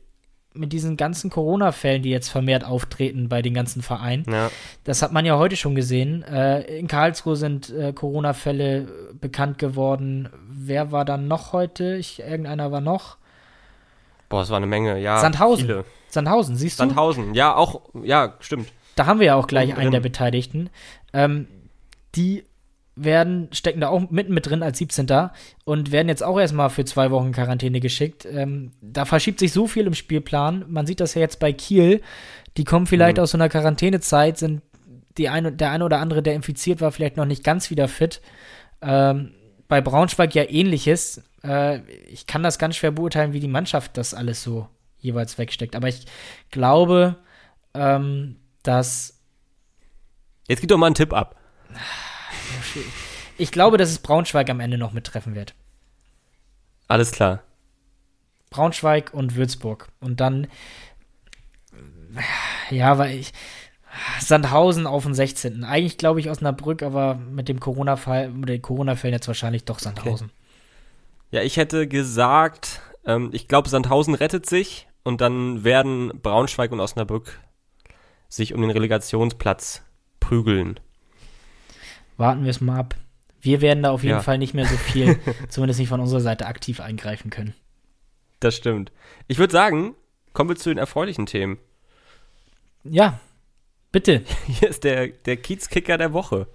D: mit diesen ganzen Corona-Fällen, die jetzt vermehrt auftreten bei den ganzen Vereinen,
E: Ja.
D: das hat man ja heute schon gesehen. Äh, in Karlsruhe sind äh, Corona-Fälle bekannt geworden. Wer war dann noch heute? Ich, irgendeiner war noch.
E: Boah, es war eine Menge, ja.
D: Sandhausen.
E: Viele.
D: Sandhausen, siehst du?
E: Sandhausen, ja, auch, ja, stimmt.
D: Da haben wir ja auch gleich einen der Beteiligten. Ähm, die werden, stecken da auch mitten mit drin als 17. und werden jetzt auch erstmal für zwei Wochen Quarantäne geschickt. Ähm, da verschiebt sich so viel im Spielplan. Man sieht das ja jetzt bei Kiel. Die kommen vielleicht
E: Mhm.
D: aus so einer Quarantänezeit, sind die eine, der eine oder andere, der infiziert war, vielleicht noch nicht ganz wieder fit. Ähm, bei Braunschweig ja ähnliches. Äh, ich kann das ganz schwer beurteilen, wie die Mannschaft das alles so jeweils wegsteckt. Aber ich glaube, ähm, dass
E: Jetzt gib doch mal einen Tipp ab.
D: ich glaube, dass es Braunschweig am Ende noch mittreffen wird.
E: Alles klar.
D: Braunschweig und Würzburg. Und dann, ja, weil ich, Sandhausen auf den 16. Eigentlich glaube ich Osnabrück, aber mit dem Corona-Fall, mit den Corona-Fällen jetzt wahrscheinlich doch Sandhausen.
E: Ja, ich hätte gesagt, ähm, ich glaube, Sandhausen rettet sich und dann werden Braunschweig und Osnabrück sich um den Relegationsplatz prügeln.
D: Warten wir es mal ab. Wir werden da auf jeden
E: Ja.
D: Fall nicht mehr so viel, zumindest nicht von unserer Seite, aktiv eingreifen können.
E: Das stimmt. Ich würde sagen, kommen wir zu den erfreulichen Themen.
D: Ja, bitte.
E: Hier ist der, der Kiezkicker der Woche.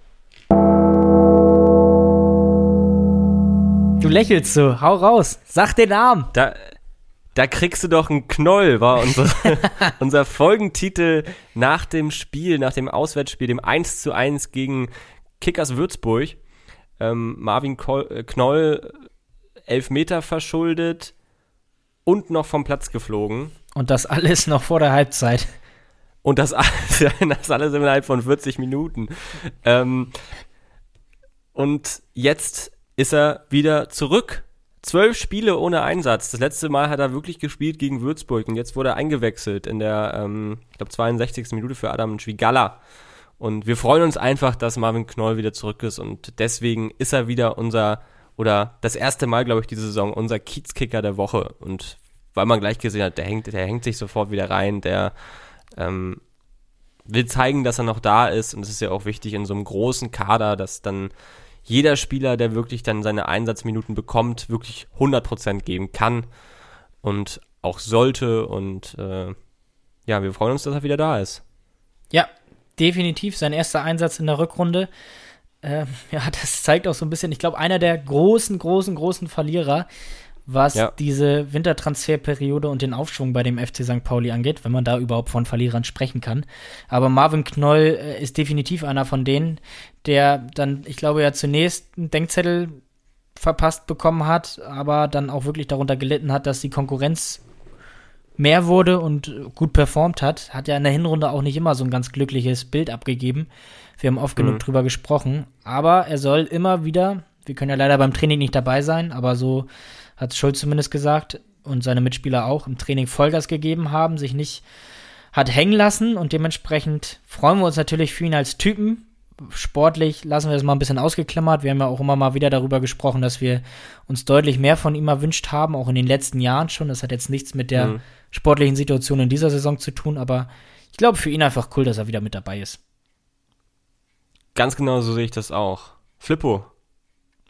D: Du lächelst so. Hau raus. Sag den Namen.
E: Da, da kriegst du doch einen Knoll, war unser, unser Folgentitel nach dem Spiel, nach dem Auswärtsspiel, dem 1 zu 1 gegen Kickers Würzburg. Ähm, Marvin Kol äh, Knoll elf Meter verschuldet und noch vom Platz geflogen.
D: Und das alles noch vor der Halbzeit.
E: Und das alles, das alles innerhalb von 40 Minuten. Ähm, und jetzt ist er wieder zurück. Zwölf Spiele ohne Einsatz. Das letzte Mal hat er wirklich gespielt gegen Würzburg und jetzt wurde er eingewechselt in der, ähm, ich glaube, 62. Minute für Adam Schwigalla. Und wir freuen uns einfach, dass Marvin Knoll wieder zurück ist und deswegen ist er wieder unser, oder das erste Mal, glaube ich, diese Saison, unser Kiezkicker der Woche. Und weil man gleich gesehen hat, der hängt, der hängt sich sofort wieder rein, der ähm, will zeigen, dass er noch da ist und es ist ja auch wichtig in so einem großen Kader, dass dann jeder Spieler, der wirklich dann seine Einsatzminuten bekommt, wirklich 100% geben kann und auch sollte und äh, ja, wir freuen uns, dass er wieder da ist.
D: Ja, definitiv sein erster Einsatz in der Rückrunde. Ähm, ja, das zeigt auch so ein bisschen, ich glaube, einer der großen, großen, großen Verlierer, was
E: Ja.
D: diese Wintertransferperiode und den Aufschwung bei dem FC St. Pauli angeht, wenn man da überhaupt von Verlierern sprechen kann. Aber Marvin Knoll äh, ist definitiv einer von denen, der dann, ich glaube, ja zunächst einen Denkzettel verpasst bekommen hat, aber dann auch wirklich darunter gelitten hat, dass die Konkurrenz mehr wurde und gut performt hat. Hat ja in der Hinrunde auch nicht immer so ein ganz glückliches Bild abgegeben. Wir haben oft genug
E: Mhm.
D: drüber gesprochen. Aber er soll immer wieder, wir können ja leider beim Training nicht dabei sein, aber so hat Schulz zumindest gesagt und seine Mitspieler auch im Training Vollgas gegeben haben, sich nicht hat hängen lassen und dementsprechend freuen wir uns natürlich für ihn als Typen. Sportlich lassen wir das mal ein bisschen ausgeklammert. Wir haben ja auch immer mal wieder darüber gesprochen, dass wir uns deutlich mehr von ihm erwünscht haben, auch in den letzten Jahren schon. Das hat jetzt nichts mit der
E: Mhm.
D: sportlichen Situation in dieser Saison zu tun, aber ich glaube für ihn einfach cool, dass er wieder mit dabei ist.
E: Ganz genau so sehe ich das auch. Flippo.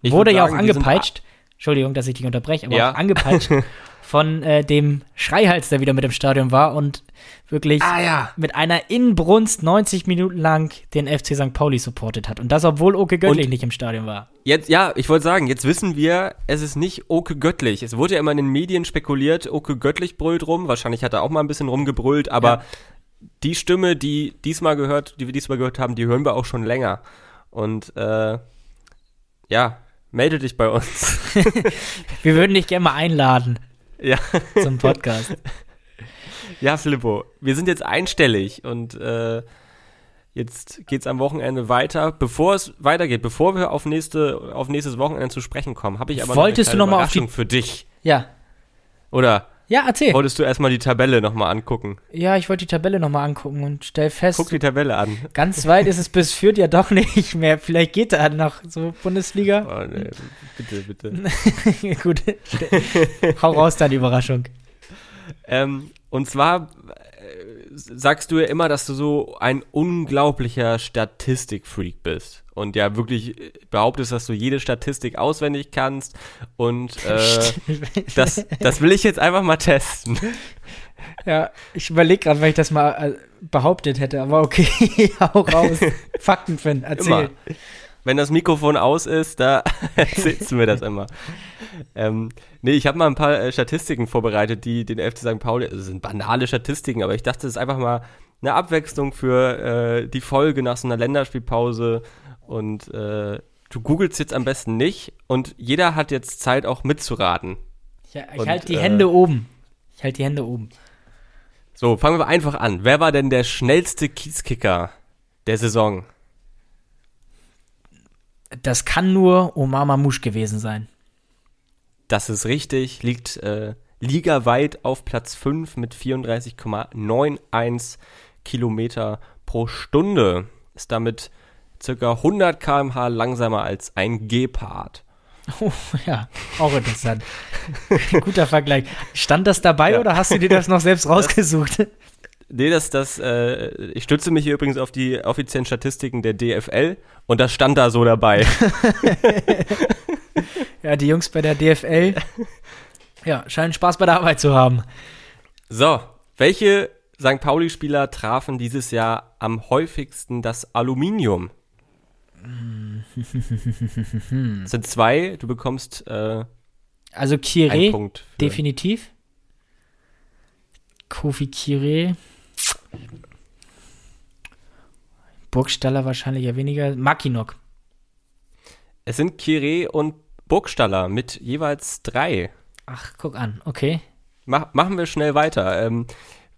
E: ich
D: Wurde ja auch
E: sagen, sind
D: angepeitscht. Entschuldigung, dass ich dich unterbreche, aber
E: Ja.
D: angepeitscht von äh, dem Schreihals, der wieder mit im Stadion war und wirklich
E: Ah ja.
D: mit einer Inbrunst 90 Minuten lang den FC St. Pauli supportet hat. Und das, obwohl Oke Göttlich
E: Und-
D: nicht im Stadion war.
E: Jetzt, ja, ich wollte sagen, jetzt wissen wir, es ist nicht Oke Göttlich. Es wurde ja immer in den Medien spekuliert, Oke Göttlich brüllt rum. Wahrscheinlich hat er auch mal ein bisschen rumgebrüllt, aber
D: Ja.
E: die Stimme, die diesmal gehört, die wir diesmal gehört haben, die hören wir auch schon länger. Und äh, ja, melde dich bei uns.
D: Wir würden dich gerne mal einladen.
E: Ja.
D: zum Podcast.
E: Ja, Filippo, wir sind jetzt einstellig und äh, jetzt geht's am Wochenende weiter. Bevor es weitergeht, bevor wir auf, nächste, auf nächstes Wochenende zu sprechen kommen, habe ich aber
D: Wolltest du
E: noch
D: noch
E: eine
D: mal auf die-
E: für dich.
D: Ja.
E: Oder
D: Ja, erzähl.
E: wolltest du erstmal die Tabelle nochmal angucken?
D: Ja, ich wollte die Tabelle nochmal angucken und stell fest,
E: Guck die Tabelle an.
D: ganz weit ist es bis Fürth ja doch nicht mehr. Vielleicht geht da noch so Bundesliga.
E: Oh, nee, bitte, bitte.
D: Gut, hau raus deine Überraschung.
E: Ähm, und zwar äh, sagst du ja immer, dass du so ein unglaublicher Statistikfreak bist. Und ja, wirklich äh, behauptest, dass du jede Statistik auswendig kannst. Und äh, das, das will ich jetzt einfach mal testen.
D: Ja, ich überlege gerade, weil ich das mal äh, behauptet hätte, aber okay, hau raus. Fakten finden, erzähl.
E: Immer. Wenn das Mikrofon aus ist, da erzählst du mir das immer. Ähm, nee, ich habe mal ein paar äh, Statistiken vorbereitet, die den FC St. Pauli, also das sind banale Statistiken, aber ich dachte, das ist einfach mal eine Abwechslung für äh, die Folge nach so einer Länderspielpause. Und äh, du googelst jetzt am besten nicht und jeder hat jetzt Zeit auch mitzuraten.
D: Ja, ich halte die
E: äh,
D: Hände oben. Ich halte die Hände oben.
E: So, fangen wir einfach an. Wer war denn der schnellste Kiezkicker der Saison?
D: Das kann nur Omar Mamouche gewesen sein.
E: Das ist richtig, liegt äh, ligaweit auf Platz 5 mit 34,91 Kilometer pro Stunde. Ist damit circa 100 km/h langsamer als ein Gepard.
D: Oh, ja, auch interessant. Guter Vergleich. Stand das dabei
E: Ja.
D: oder hast du dir das noch selbst rausgesucht?
E: Nee, das, das, äh, ich stütze mich hier übrigens auf die offiziellen Statistiken der DFL und das stand da so dabei.
D: Ja, die Jungs bei der DFL, ja, scheinen Spaß bei der Arbeit zu haben.
E: So, welche St. Pauli-Spieler trafen dieses Jahr am häufigsten das Aluminium? Es sind zwei, du bekommst äh,
D: Also
E: einen
D: Kire,
E: Punkt. Für.
D: definitiv. Kofi Kire. Burgstaller wahrscheinlich ja weniger. Makinok.
E: Es sind Kire und Burgstaller mit jeweils drei.
D: Ach, guck an, okay.
E: Mach, machen wir schnell weiter. Ähm,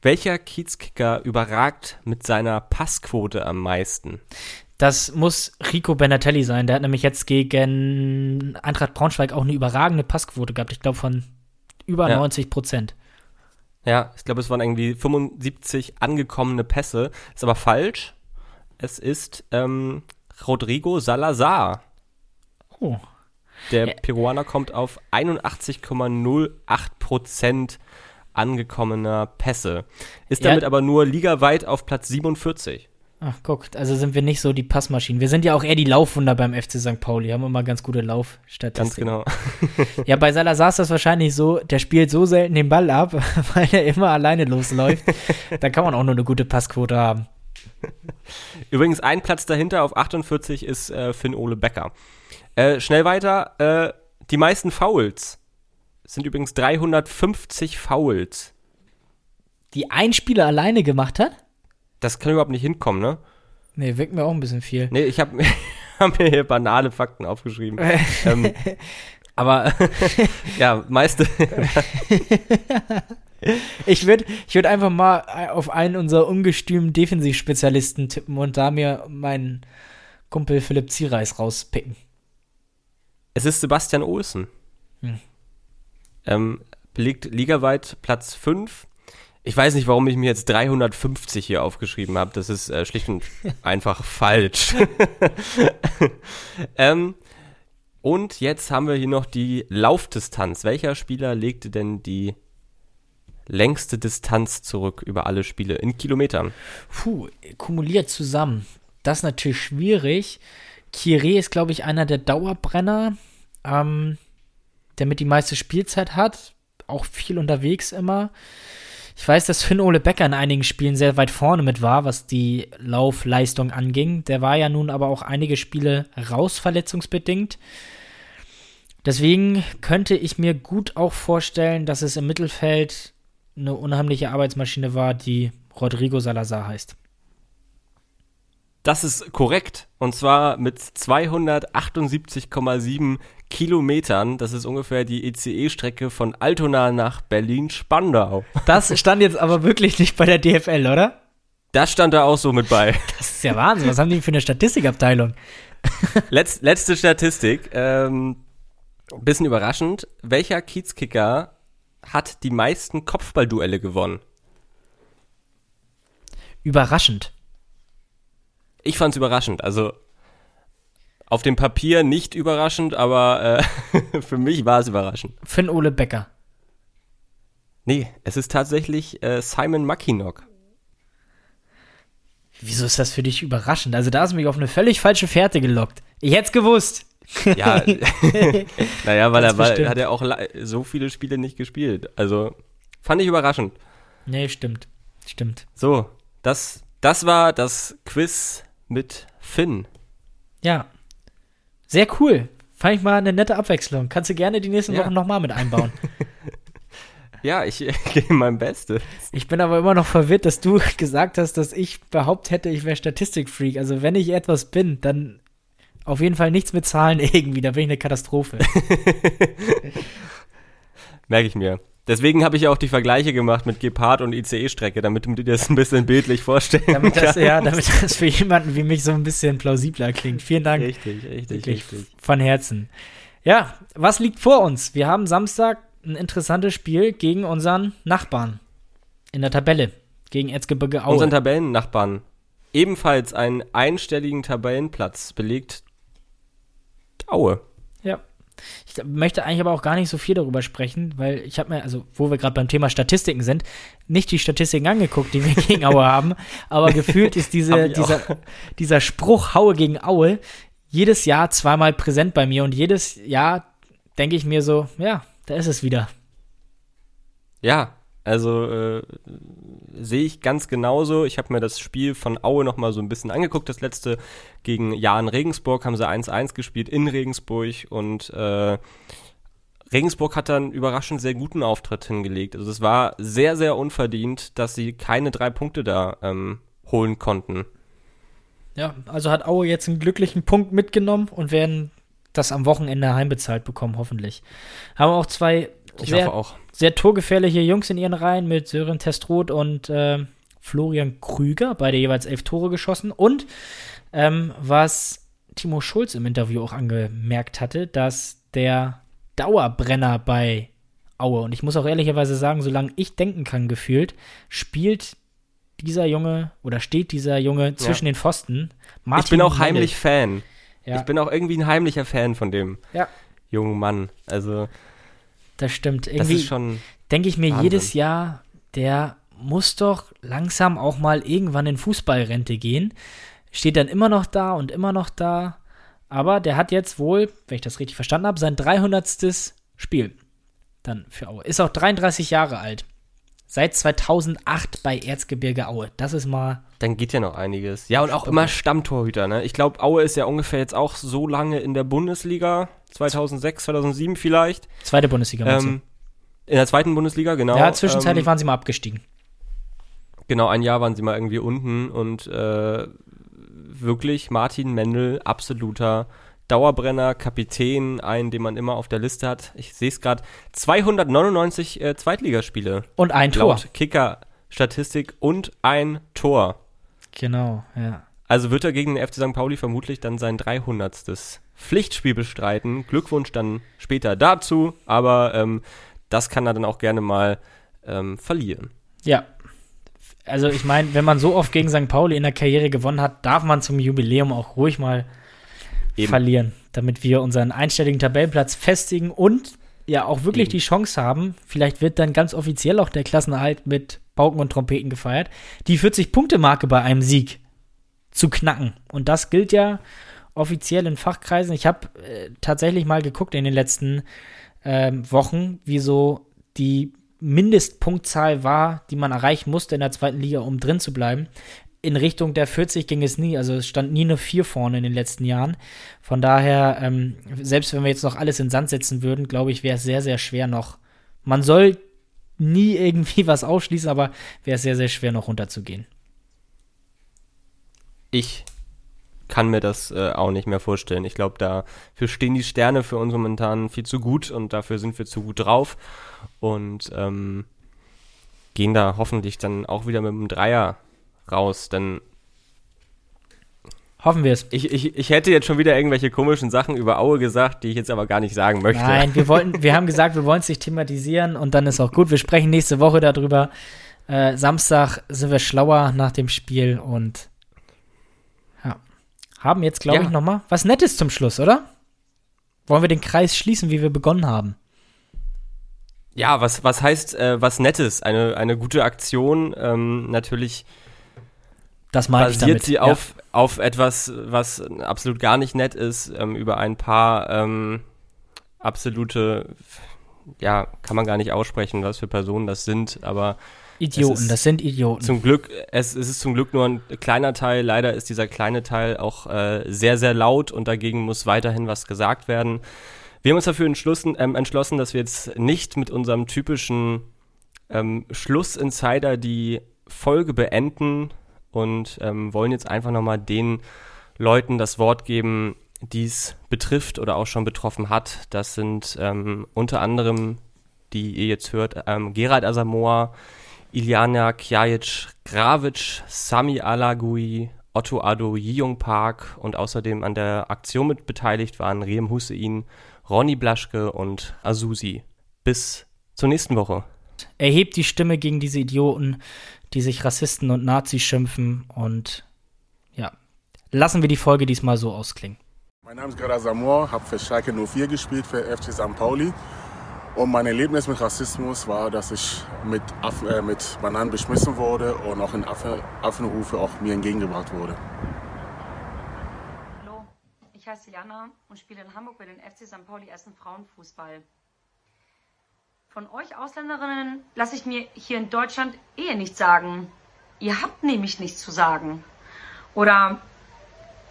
E: welcher Kiezkicker überragt mit seiner Passquote am meisten?
D: Das muss Rico Benatelli sein. Der hat nämlich jetzt gegen Eintracht Braunschweig auch eine überragende Passquote gehabt. Ich glaube von über
E: Ja.
D: 90 Prozent.
E: Ja, ich glaube, es waren irgendwie 75 angekommene Pässe. Ist aber falsch. Es ist ähm, Rodrigo Salazar.
D: Oh.
E: Der
D: Ja.
E: Peruaner kommt auf 81,08 Prozent angekommener Pässe. Ist
D: Ja.
E: damit aber nur ligaweit auf Platz 47.
D: Ach, guck, also sind wir nicht so die Passmaschinen. Wir sind ja auch eher die Laufwunder beim FC St. Pauli. Haben immer ganz gute
E: Ganz
D: Laufstatistiken.
E: genau.
D: Ja, bei Salazar ist das wahrscheinlich so, der spielt so selten den Ball ab, weil er immer alleine losläuft. da kann man auch nur eine gute Passquote haben.
E: Übrigens, ein Platz dahinter auf 48 ist äh, Finn Ole Becker. Äh, schnell weiter. Äh, die meisten Fouls sind übrigens 350 Fouls.
D: Die ein Spieler alleine gemacht hat?
E: Das kann überhaupt nicht hinkommen, ne?
D: Nee, wirkt mir auch ein bisschen viel.
E: Nee, ich habe hab mir hier banale Fakten aufgeschrieben. ähm, aber ja, meiste.
D: Ich würde ich würd einfach mal auf einen unserer ungestümen Defensivspezialisten tippen und da mir meinen Kumpel Philipp Ziereis rauspicken.
E: Es ist Sebastian Olsen.
D: Hm.
E: Ähm, belegt ligaweit Platz 5. Ich weiß nicht, warum ich mir jetzt 350 hier aufgeschrieben habe. Das ist äh, schlicht und einfach falsch. ähm, und jetzt haben wir hier noch die Laufdistanz. Welcher Spieler legte denn die längste Distanz zurück über alle Spiele in Kilometern?
D: Puh, kumuliert zusammen. Das ist natürlich schwierig. Kire ist, glaube ich, einer der Dauerbrenner, ähm, der mit die meiste Spielzeit hat. Auch viel unterwegs immer. Ich weiß, dass Finn Ole Becker in einigen Spielen sehr weit vorne mit war, was die Laufleistung anging. Der war ja nun aber auch einige Spiele raus, verletzungsbedingt. Deswegen könnte ich mir gut auch vorstellen, dass es im Mittelfeld eine unheimliche Arbeitsmaschine war, die Rodrigo Salazar heißt.
E: Das ist korrekt. Und zwar mit 278,7 Kilometern. Das ist ungefähr die ECE-Strecke von Altona nach Berlin-Spandau.
D: Das stand jetzt aber wirklich nicht bei der DFL, oder?
E: Das stand da auch so mit bei.
D: Das ist ja Wahnsinn. Was haben die für eine Statistikabteilung?
E: Letz, letzte Statistik. Ähm, bisschen überraschend. Welcher Kiezkicker hat die meisten Kopfballduelle gewonnen?
D: Überraschend.
E: Ich fand's überraschend. Also auf dem Papier nicht überraschend, aber äh, für mich war es überraschend.
D: Finn Ole Becker.
E: Nee, es ist tatsächlich äh, Simon Mackinock.
D: Wieso ist das für dich überraschend? Also da hast du mich auf eine völlig falsche Fährte gelockt. Ich hätte es gewusst.
E: Ja, naja, weil er
D: bestimmt.
E: hat ja auch so viele Spiele nicht gespielt. Also fand ich überraschend.
D: Nee, stimmt. Stimmt.
E: So, das, das war das Quiz mit Finn.
D: Ja. Sehr cool. Fand ich mal eine nette Abwechslung. Kannst du gerne die nächsten
E: Ja.
D: Wochen nochmal mit einbauen.
E: Ja, ich gebe mein Bestes.
D: ich bin aber immer noch verwirrt, dass du gesagt hast, dass ich behauptet hätte, ich wäre Statistikfreak. Also wenn ich etwas bin, dann auf jeden Fall nichts mit Zahlen irgendwie. Da bin ich eine Katastrophe.
E: Merke ich mir. Deswegen habe ich ja auch die Vergleiche gemacht mit Gepard und ICE-Strecke, damit du dir das ein bisschen bildlich vorstellen
D: damit das,
E: kannst.
D: ja, damit das für jemanden wie mich so ein bisschen plausibler klingt. Vielen Dank.
E: Richtig, richtig, richtig.
D: von Herzen. Ja, was liegt vor uns? Wir haben Samstag ein interessantes Spiel gegen unseren Nachbarn in der Tabelle, gegen Erzgebirge Aue.
E: Unseren Tabellennachbarn. Ebenfalls einen einstelligen Tabellenplatz belegt Aue.
D: Ich möchte eigentlich aber auch gar nicht so viel darüber sprechen, weil ich habe mir, also wo wir gerade beim Thema Statistiken sind, nicht die Statistiken angeguckt, die wir gegen Aue haben, aber gefühlt ist diese, dieser, dieser Spruch Haue gegen Aue jedes Jahr zweimal präsent bei mir und jedes Jahr denke ich mir so, ja, da ist es wieder.
E: Ja, also äh, sehe ich ganz genauso. Ich habe mir das Spiel von Aue noch mal so ein bisschen angeguckt. Das letzte gegen Jahn Regensburg haben sie 1-1 gespielt in Regensburg und äh, Regensburg hat dann überraschend sehr guten Auftritt hingelegt. Also es war sehr, sehr unverdient, dass sie keine drei Punkte da ähm, holen konnten.
D: Ja, also hat Aue jetzt einen glücklichen Punkt mitgenommen und werden das am Wochenende heimbezahlt bekommen, hoffentlich. Haben auch zwei
E: Ich hoffe auch.
D: Sehr torgefährliche Jungs in ihren Reihen mit Sören Testroth und äh, Florian Krüger, beide jeweils elf Tore geschossen. Und ähm, was Timo Schulz im Interview auch angemerkt hatte, dass der Dauerbrenner bei Aue, und ich muss auch ehrlicherweise sagen, solange ich denken kann, gefühlt, spielt dieser Junge oder steht dieser Junge zwischen den Pfosten. Martin
E: ich bin auch
D: Mendel.
E: heimlich Fan.
D: Ja.
E: Ich bin auch irgendwie ein heimlicher Fan von dem
D: Ja.
E: jungen Mann. Also
D: Das stimmt. Irgendwie
E: schon
D: denke ich mir
E: Wahnsinn.
D: jedes Jahr, der muss doch langsam auch mal irgendwann in Fußballrente gehen. Steht dann immer noch da und immer noch da. Aber der hat jetzt wohl, wenn ich das richtig verstanden habe, sein 300. Spiel dann für Aue. Ist auch 33 Jahre alt. Seit 2008 bei Erzgebirge Aue. Das ist mal
E: Dann geht ja noch einiges. Ja, und auch immer Stammtorhüter, ne? Ich glaube, Aue ist ja ungefähr jetzt auch so lange in der Bundesliga. 2006, 2007 vielleicht.
D: zweite Bundesliga.
E: Ähm, in der zweiten Bundesliga, genau.
D: ja, zwischenzeitlich
E: ähm,
D: waren sie mal abgestiegen.
E: Genau, ein Jahr waren sie mal irgendwie unten und äh, wirklich Martin Mendel, absoluter Dauerbrenner, Kapitän, einen, den man immer auf der Liste hat. Ich sehe es gerade. 299 äh, Zweitligaspiele.
D: Und ein Tor.
E: Kicker-Statistik und ein Tor.
D: Genau, ja.
E: Also wird er gegen den FC St. Pauli vermutlich dann sein 300. Pflichtspiel bestreiten. Glückwunsch dann später dazu, aber ähm, das kann er dann auch gerne mal ähm, verlieren.
D: Ja. Also ich meine, wenn man so oft gegen St. Pauli in der Karriere gewonnen hat, darf man zum Jubiläum auch ruhig mal
E: Eben.
D: verlieren, damit wir unseren einstelligen Tabellenplatz festigen und ja auch wirklich
E: Eben.
D: die Chance haben, vielleicht wird dann ganz offiziell auch der Klassenerhalt mit Pauken und Trompeten gefeiert, die 40-Punkte-Marke bei einem Sieg zu knacken. Und das gilt ja offiziell in Fachkreisen. Ich habe äh, tatsächlich mal geguckt in den letzten ähm, Wochen, wie so die Mindestpunktzahl war, die man erreichen musste in der zweiten Liga, um drin zu bleiben. In Richtung der 40 ging es nie, also es stand nie eine 4 vorne in den letzten Jahren. Von daher, ähm, selbst wenn wir jetzt noch alles in Sand setzen würden, glaube ich, wäre es sehr, sehr schwer noch. Man soll nie irgendwie was ausschließen, aber wäre es sehr, sehr schwer noch runterzugehen.
E: Ich kann mir das äh, auch nicht mehr vorstellen. Ich glaube, dafür stehen die Sterne für uns momentan viel zu gut und dafür sind wir zu gut drauf und ähm, gehen da hoffentlich dann auch wieder mit einem Dreier raus, denn
D: Hoffen wir es.
E: ich, ich, ich hätte jetzt schon wieder irgendwelche komischen Sachen über Aue gesagt, die ich jetzt aber gar nicht sagen möchte.
D: Nein, wir wollten, wir haben gesagt, wir wollen es nicht thematisieren und dann ist auch gut. Wir sprechen nächste Woche darüber. Äh, Samstag sind wir schlauer nach dem Spiel und ja. Haben jetzt, glaube
E: Ja.
D: ich, noch mal was Nettes zum Schluss, oder? Wollen wir den Kreis schließen, wie wir begonnen haben?
E: Ja, was, was heißt äh, was Nettes? Eine, eine gute Aktion. Ähm, natürlich
D: Das meine ich
E: basiert
D: damit.
E: sie
D: ja.
E: auf, auf etwas, was absolut gar nicht nett ist, ähm, über ein paar ähm, absolute, ja, kann man gar nicht aussprechen, was für Personen das sind, aber
D: Idioten, das sind Idioten.
E: zum Glück, es, es ist zum Glück nur ein kleiner Teil. Leider ist dieser kleine Teil auch äh, sehr, sehr laut und dagegen muss weiterhin was gesagt werden. Wir haben uns dafür entschlossen, ähm, entschlossen dass wir jetzt nicht mit unserem typischen ähm, Schlussinsider die Folge beenden und ähm, wollen jetzt einfach nochmal den Leuten das Wort geben, die es betrifft oder auch schon betroffen hat. Das sind ähm, unter anderem, die ihr jetzt hört, ähm, Gerald Asamoah, Iliana Kjajic, Gravic, Sami Alagui, Otto Ado, Jiyong Park und außerdem an der Aktion mit beteiligt waren Riem Hussein, Ronny Blaschke und Azusi. Bis zur nächsten Woche.
D: Erhebt die Stimme gegen diese Idioten, die sich Rassisten und Nazis schimpfen und ja, lassen wir die Folge diesmal so ausklingen.
F: Mein Name ist Gerard Samor, habe für Schalke 04 gespielt, für FC St. Pauli. Und mein Erlebnis mit Rassismus war, dass ich mit, Aff äh, mit Bananen beschmissen wurde und auch in Affe Affenrufe auch mir entgegengebracht wurde.
G: Hallo, ich heiße Jana und spiele in Hamburg bei den FC St. Pauli Essen Frauenfußball. Von euch Ausländerinnen lasse ich mir hier in Deutschland eh nichts sagen. Ihr habt nämlich nichts zu sagen. Oder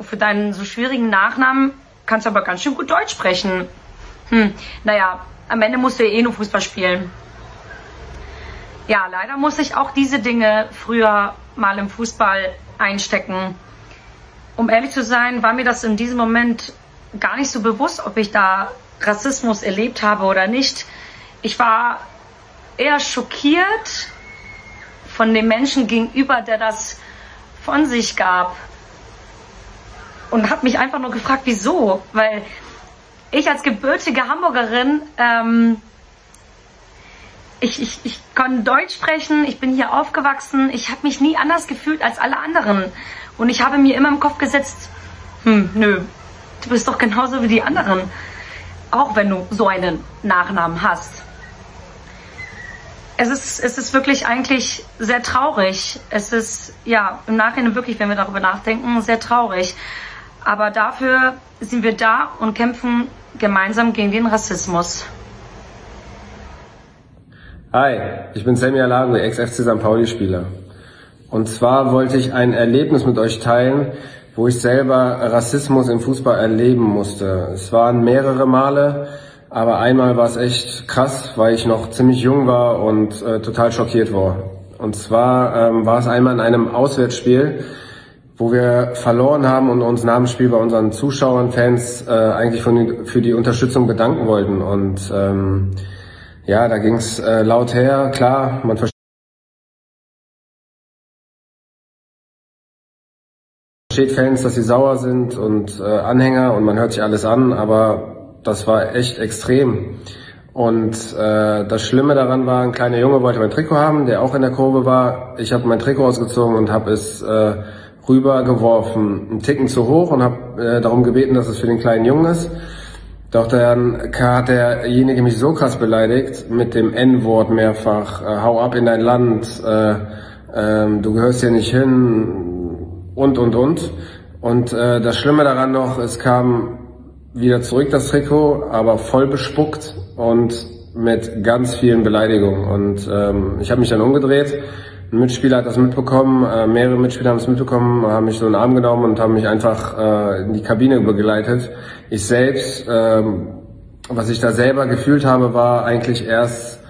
G: für deinen so schwierigen Nachnamen kannst du aber ganz schön gut Deutsch sprechen. Hm, naja, am Ende musst du ja eh nur Fußball spielen. Ja, leider muss ich auch diese Dinge früher mal im Fußball einstecken um ehrlich zu sein, war mir das in diesem Moment gar nicht so bewusst, ob ich da Rassismus erlebt habe oder nicht. Ich war eher schockiert von dem Menschen gegenüber, der das von sich gab. Und habe mich einfach nur gefragt, wieso? Weil ich als gebürtige Hamburgerin, ähm, ich, ich, ich kann Deutsch sprechen, ich bin hier aufgewachsen, ich habe mich nie anders gefühlt als alle anderen. Und ich habe mir immer im Kopf gesetzt, hm, nö, du bist doch genauso wie die anderen. Auch wenn du so einen Nachnamen hast. Es ist, es ist wirklich eigentlich sehr traurig. Es ist, ja, im Nachhinein wirklich, wenn wir darüber nachdenken, sehr traurig. Aber dafür sind wir da und kämpfen gemeinsam gegen den Rassismus.
H: Hi, ich bin Sammy Alago, Ex-FC St. Pauli-Spieler. Und zwar wollte ich ein Erlebnis mit euch teilen, wo ich selber Rassismus im Fußball erleben musste. Es waren mehrere Male, aber einmal war es echt krass, weil ich noch ziemlich jung war und äh, total schockiert war. Und zwar ähm, war es einmal in einem Auswärtsspiel, wo wir verloren haben und uns nach dem Spiel bei unseren Zuschauern, Fans äh, eigentlich die- für die Unterstützung bedanken wollten. Und ähm, ja, da ging's äh, laut her. Klar, man versteht Fans, dass sie sauer sind und äh, Anhänger und man hört sich alles an, aber das war echt extrem. Und äh, das Schlimme daran war, ein kleiner Junge wollte mein Trikot haben, der auch in der Kurve war. Ich habe mein Trikot ausgezogen und habe es äh, rübergeworfen, einen Ticken zu hoch und habe äh, darum gebeten, dass es für den kleinen Jungen ist. Doch dann hat derjenige mich so krass beleidigt mit dem N-Wort mehrfach, äh, hau ab in dein Land, äh, ähm, du gehörst hier nicht hin und und und. Und äh, das Schlimme daran noch, es kam wieder zurück das Trikot, aber voll bespuckt und mit ganz vielen Beleidigungen. Und ähm, ich habe mich dann umgedreht. Ein Mitspieler hat das mitbekommen, äh, mehrere Mitspieler haben es mitbekommen, haben mich so in den Arm genommen und haben mich einfach äh, in die Kabine begleitet. Ich selbst, ähm, was ich da selber gefühlt habe, war eigentlich erst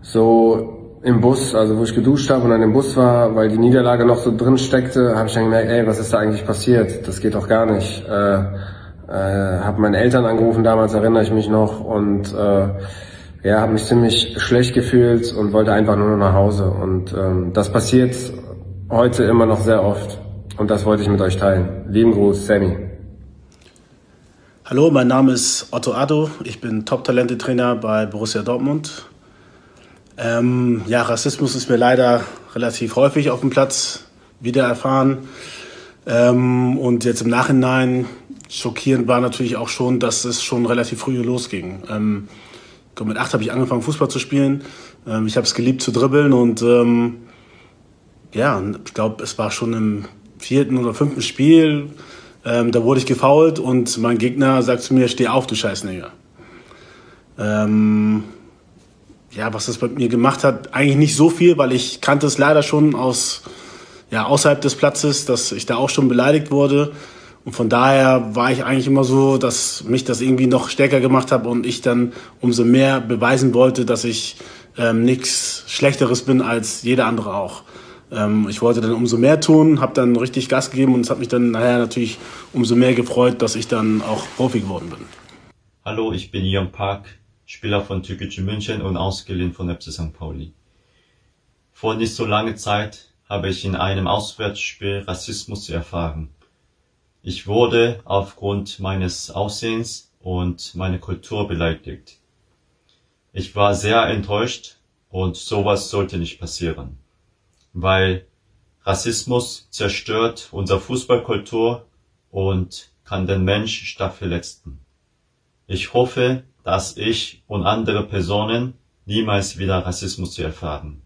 H: so im Bus, also wo ich geduscht habe und dann im Bus war, weil die Niederlage noch so drin steckte, habe ich dann gemerkt, ey, was ist da eigentlich passiert? Das geht doch gar nicht. Äh, äh, habe meine Eltern angerufen, damals erinnere ich mich noch und äh, ja, habe mich ziemlich schlecht gefühlt und wollte einfach nur nach Hause. Und ähm, das passiert heute immer noch sehr oft. Und das wollte ich mit euch teilen. Lieben Gruß, Sammy.
I: Hallo, mein Name ist Otto Addo. Ich bin Top-Talente-Trainer bei Borussia Dortmund. Ähm, ja, Rassismus ist mir leider relativ häufig auf dem Platz wieder erfahren. Ähm, und jetzt im Nachhinein schockierend war natürlich auch schon, dass es schon relativ früh losging. Ähm, mit acht habe ich angefangen, Fußball zu spielen. Ähm, ich habe es geliebt zu dribbeln und ähm, ja, ich glaube, es war schon im vierten oder fünften Spiel. Ähm, da wurde ich gefault und mein Gegner sagt zu mir, steh auf, du Scheißnäger. Ähm, ja, was das bei mir gemacht hat, eigentlich nicht so viel, weil ich kannte es leider schon aus, ja, außerhalb des Platzes, dass ich da auch schon beleidigt wurde. Und von daher war ich eigentlich immer so, dass mich das irgendwie noch stärker gemacht hat und ich dann umso mehr beweisen wollte, dass ich ähm, nichts Schlechteres bin als jeder andere auch. Ähm, ich wollte dann umso mehr tun, habe dann richtig Gas gegeben und es hat mich dann nachher natürlich umso mehr gefreut, dass ich dann auch Profi geworden bin.
J: Hallo, ich bin Jan Park, Spieler von Türkgücü München und ausgeliehen von FC St. Pauli. Vor nicht so langer Zeit habe ich in einem Auswärtsspiel Rassismus erfahren. Ich wurde aufgrund meines Aussehens und meiner Kultur beleidigt. Ich war sehr enttäuscht und sowas sollte nicht passieren, weil Rassismus zerstört unsere Fußballkultur und kann den Mensch stark verletzen. Ich hoffe, dass ich und andere Personen niemals wieder Rassismus erfahren.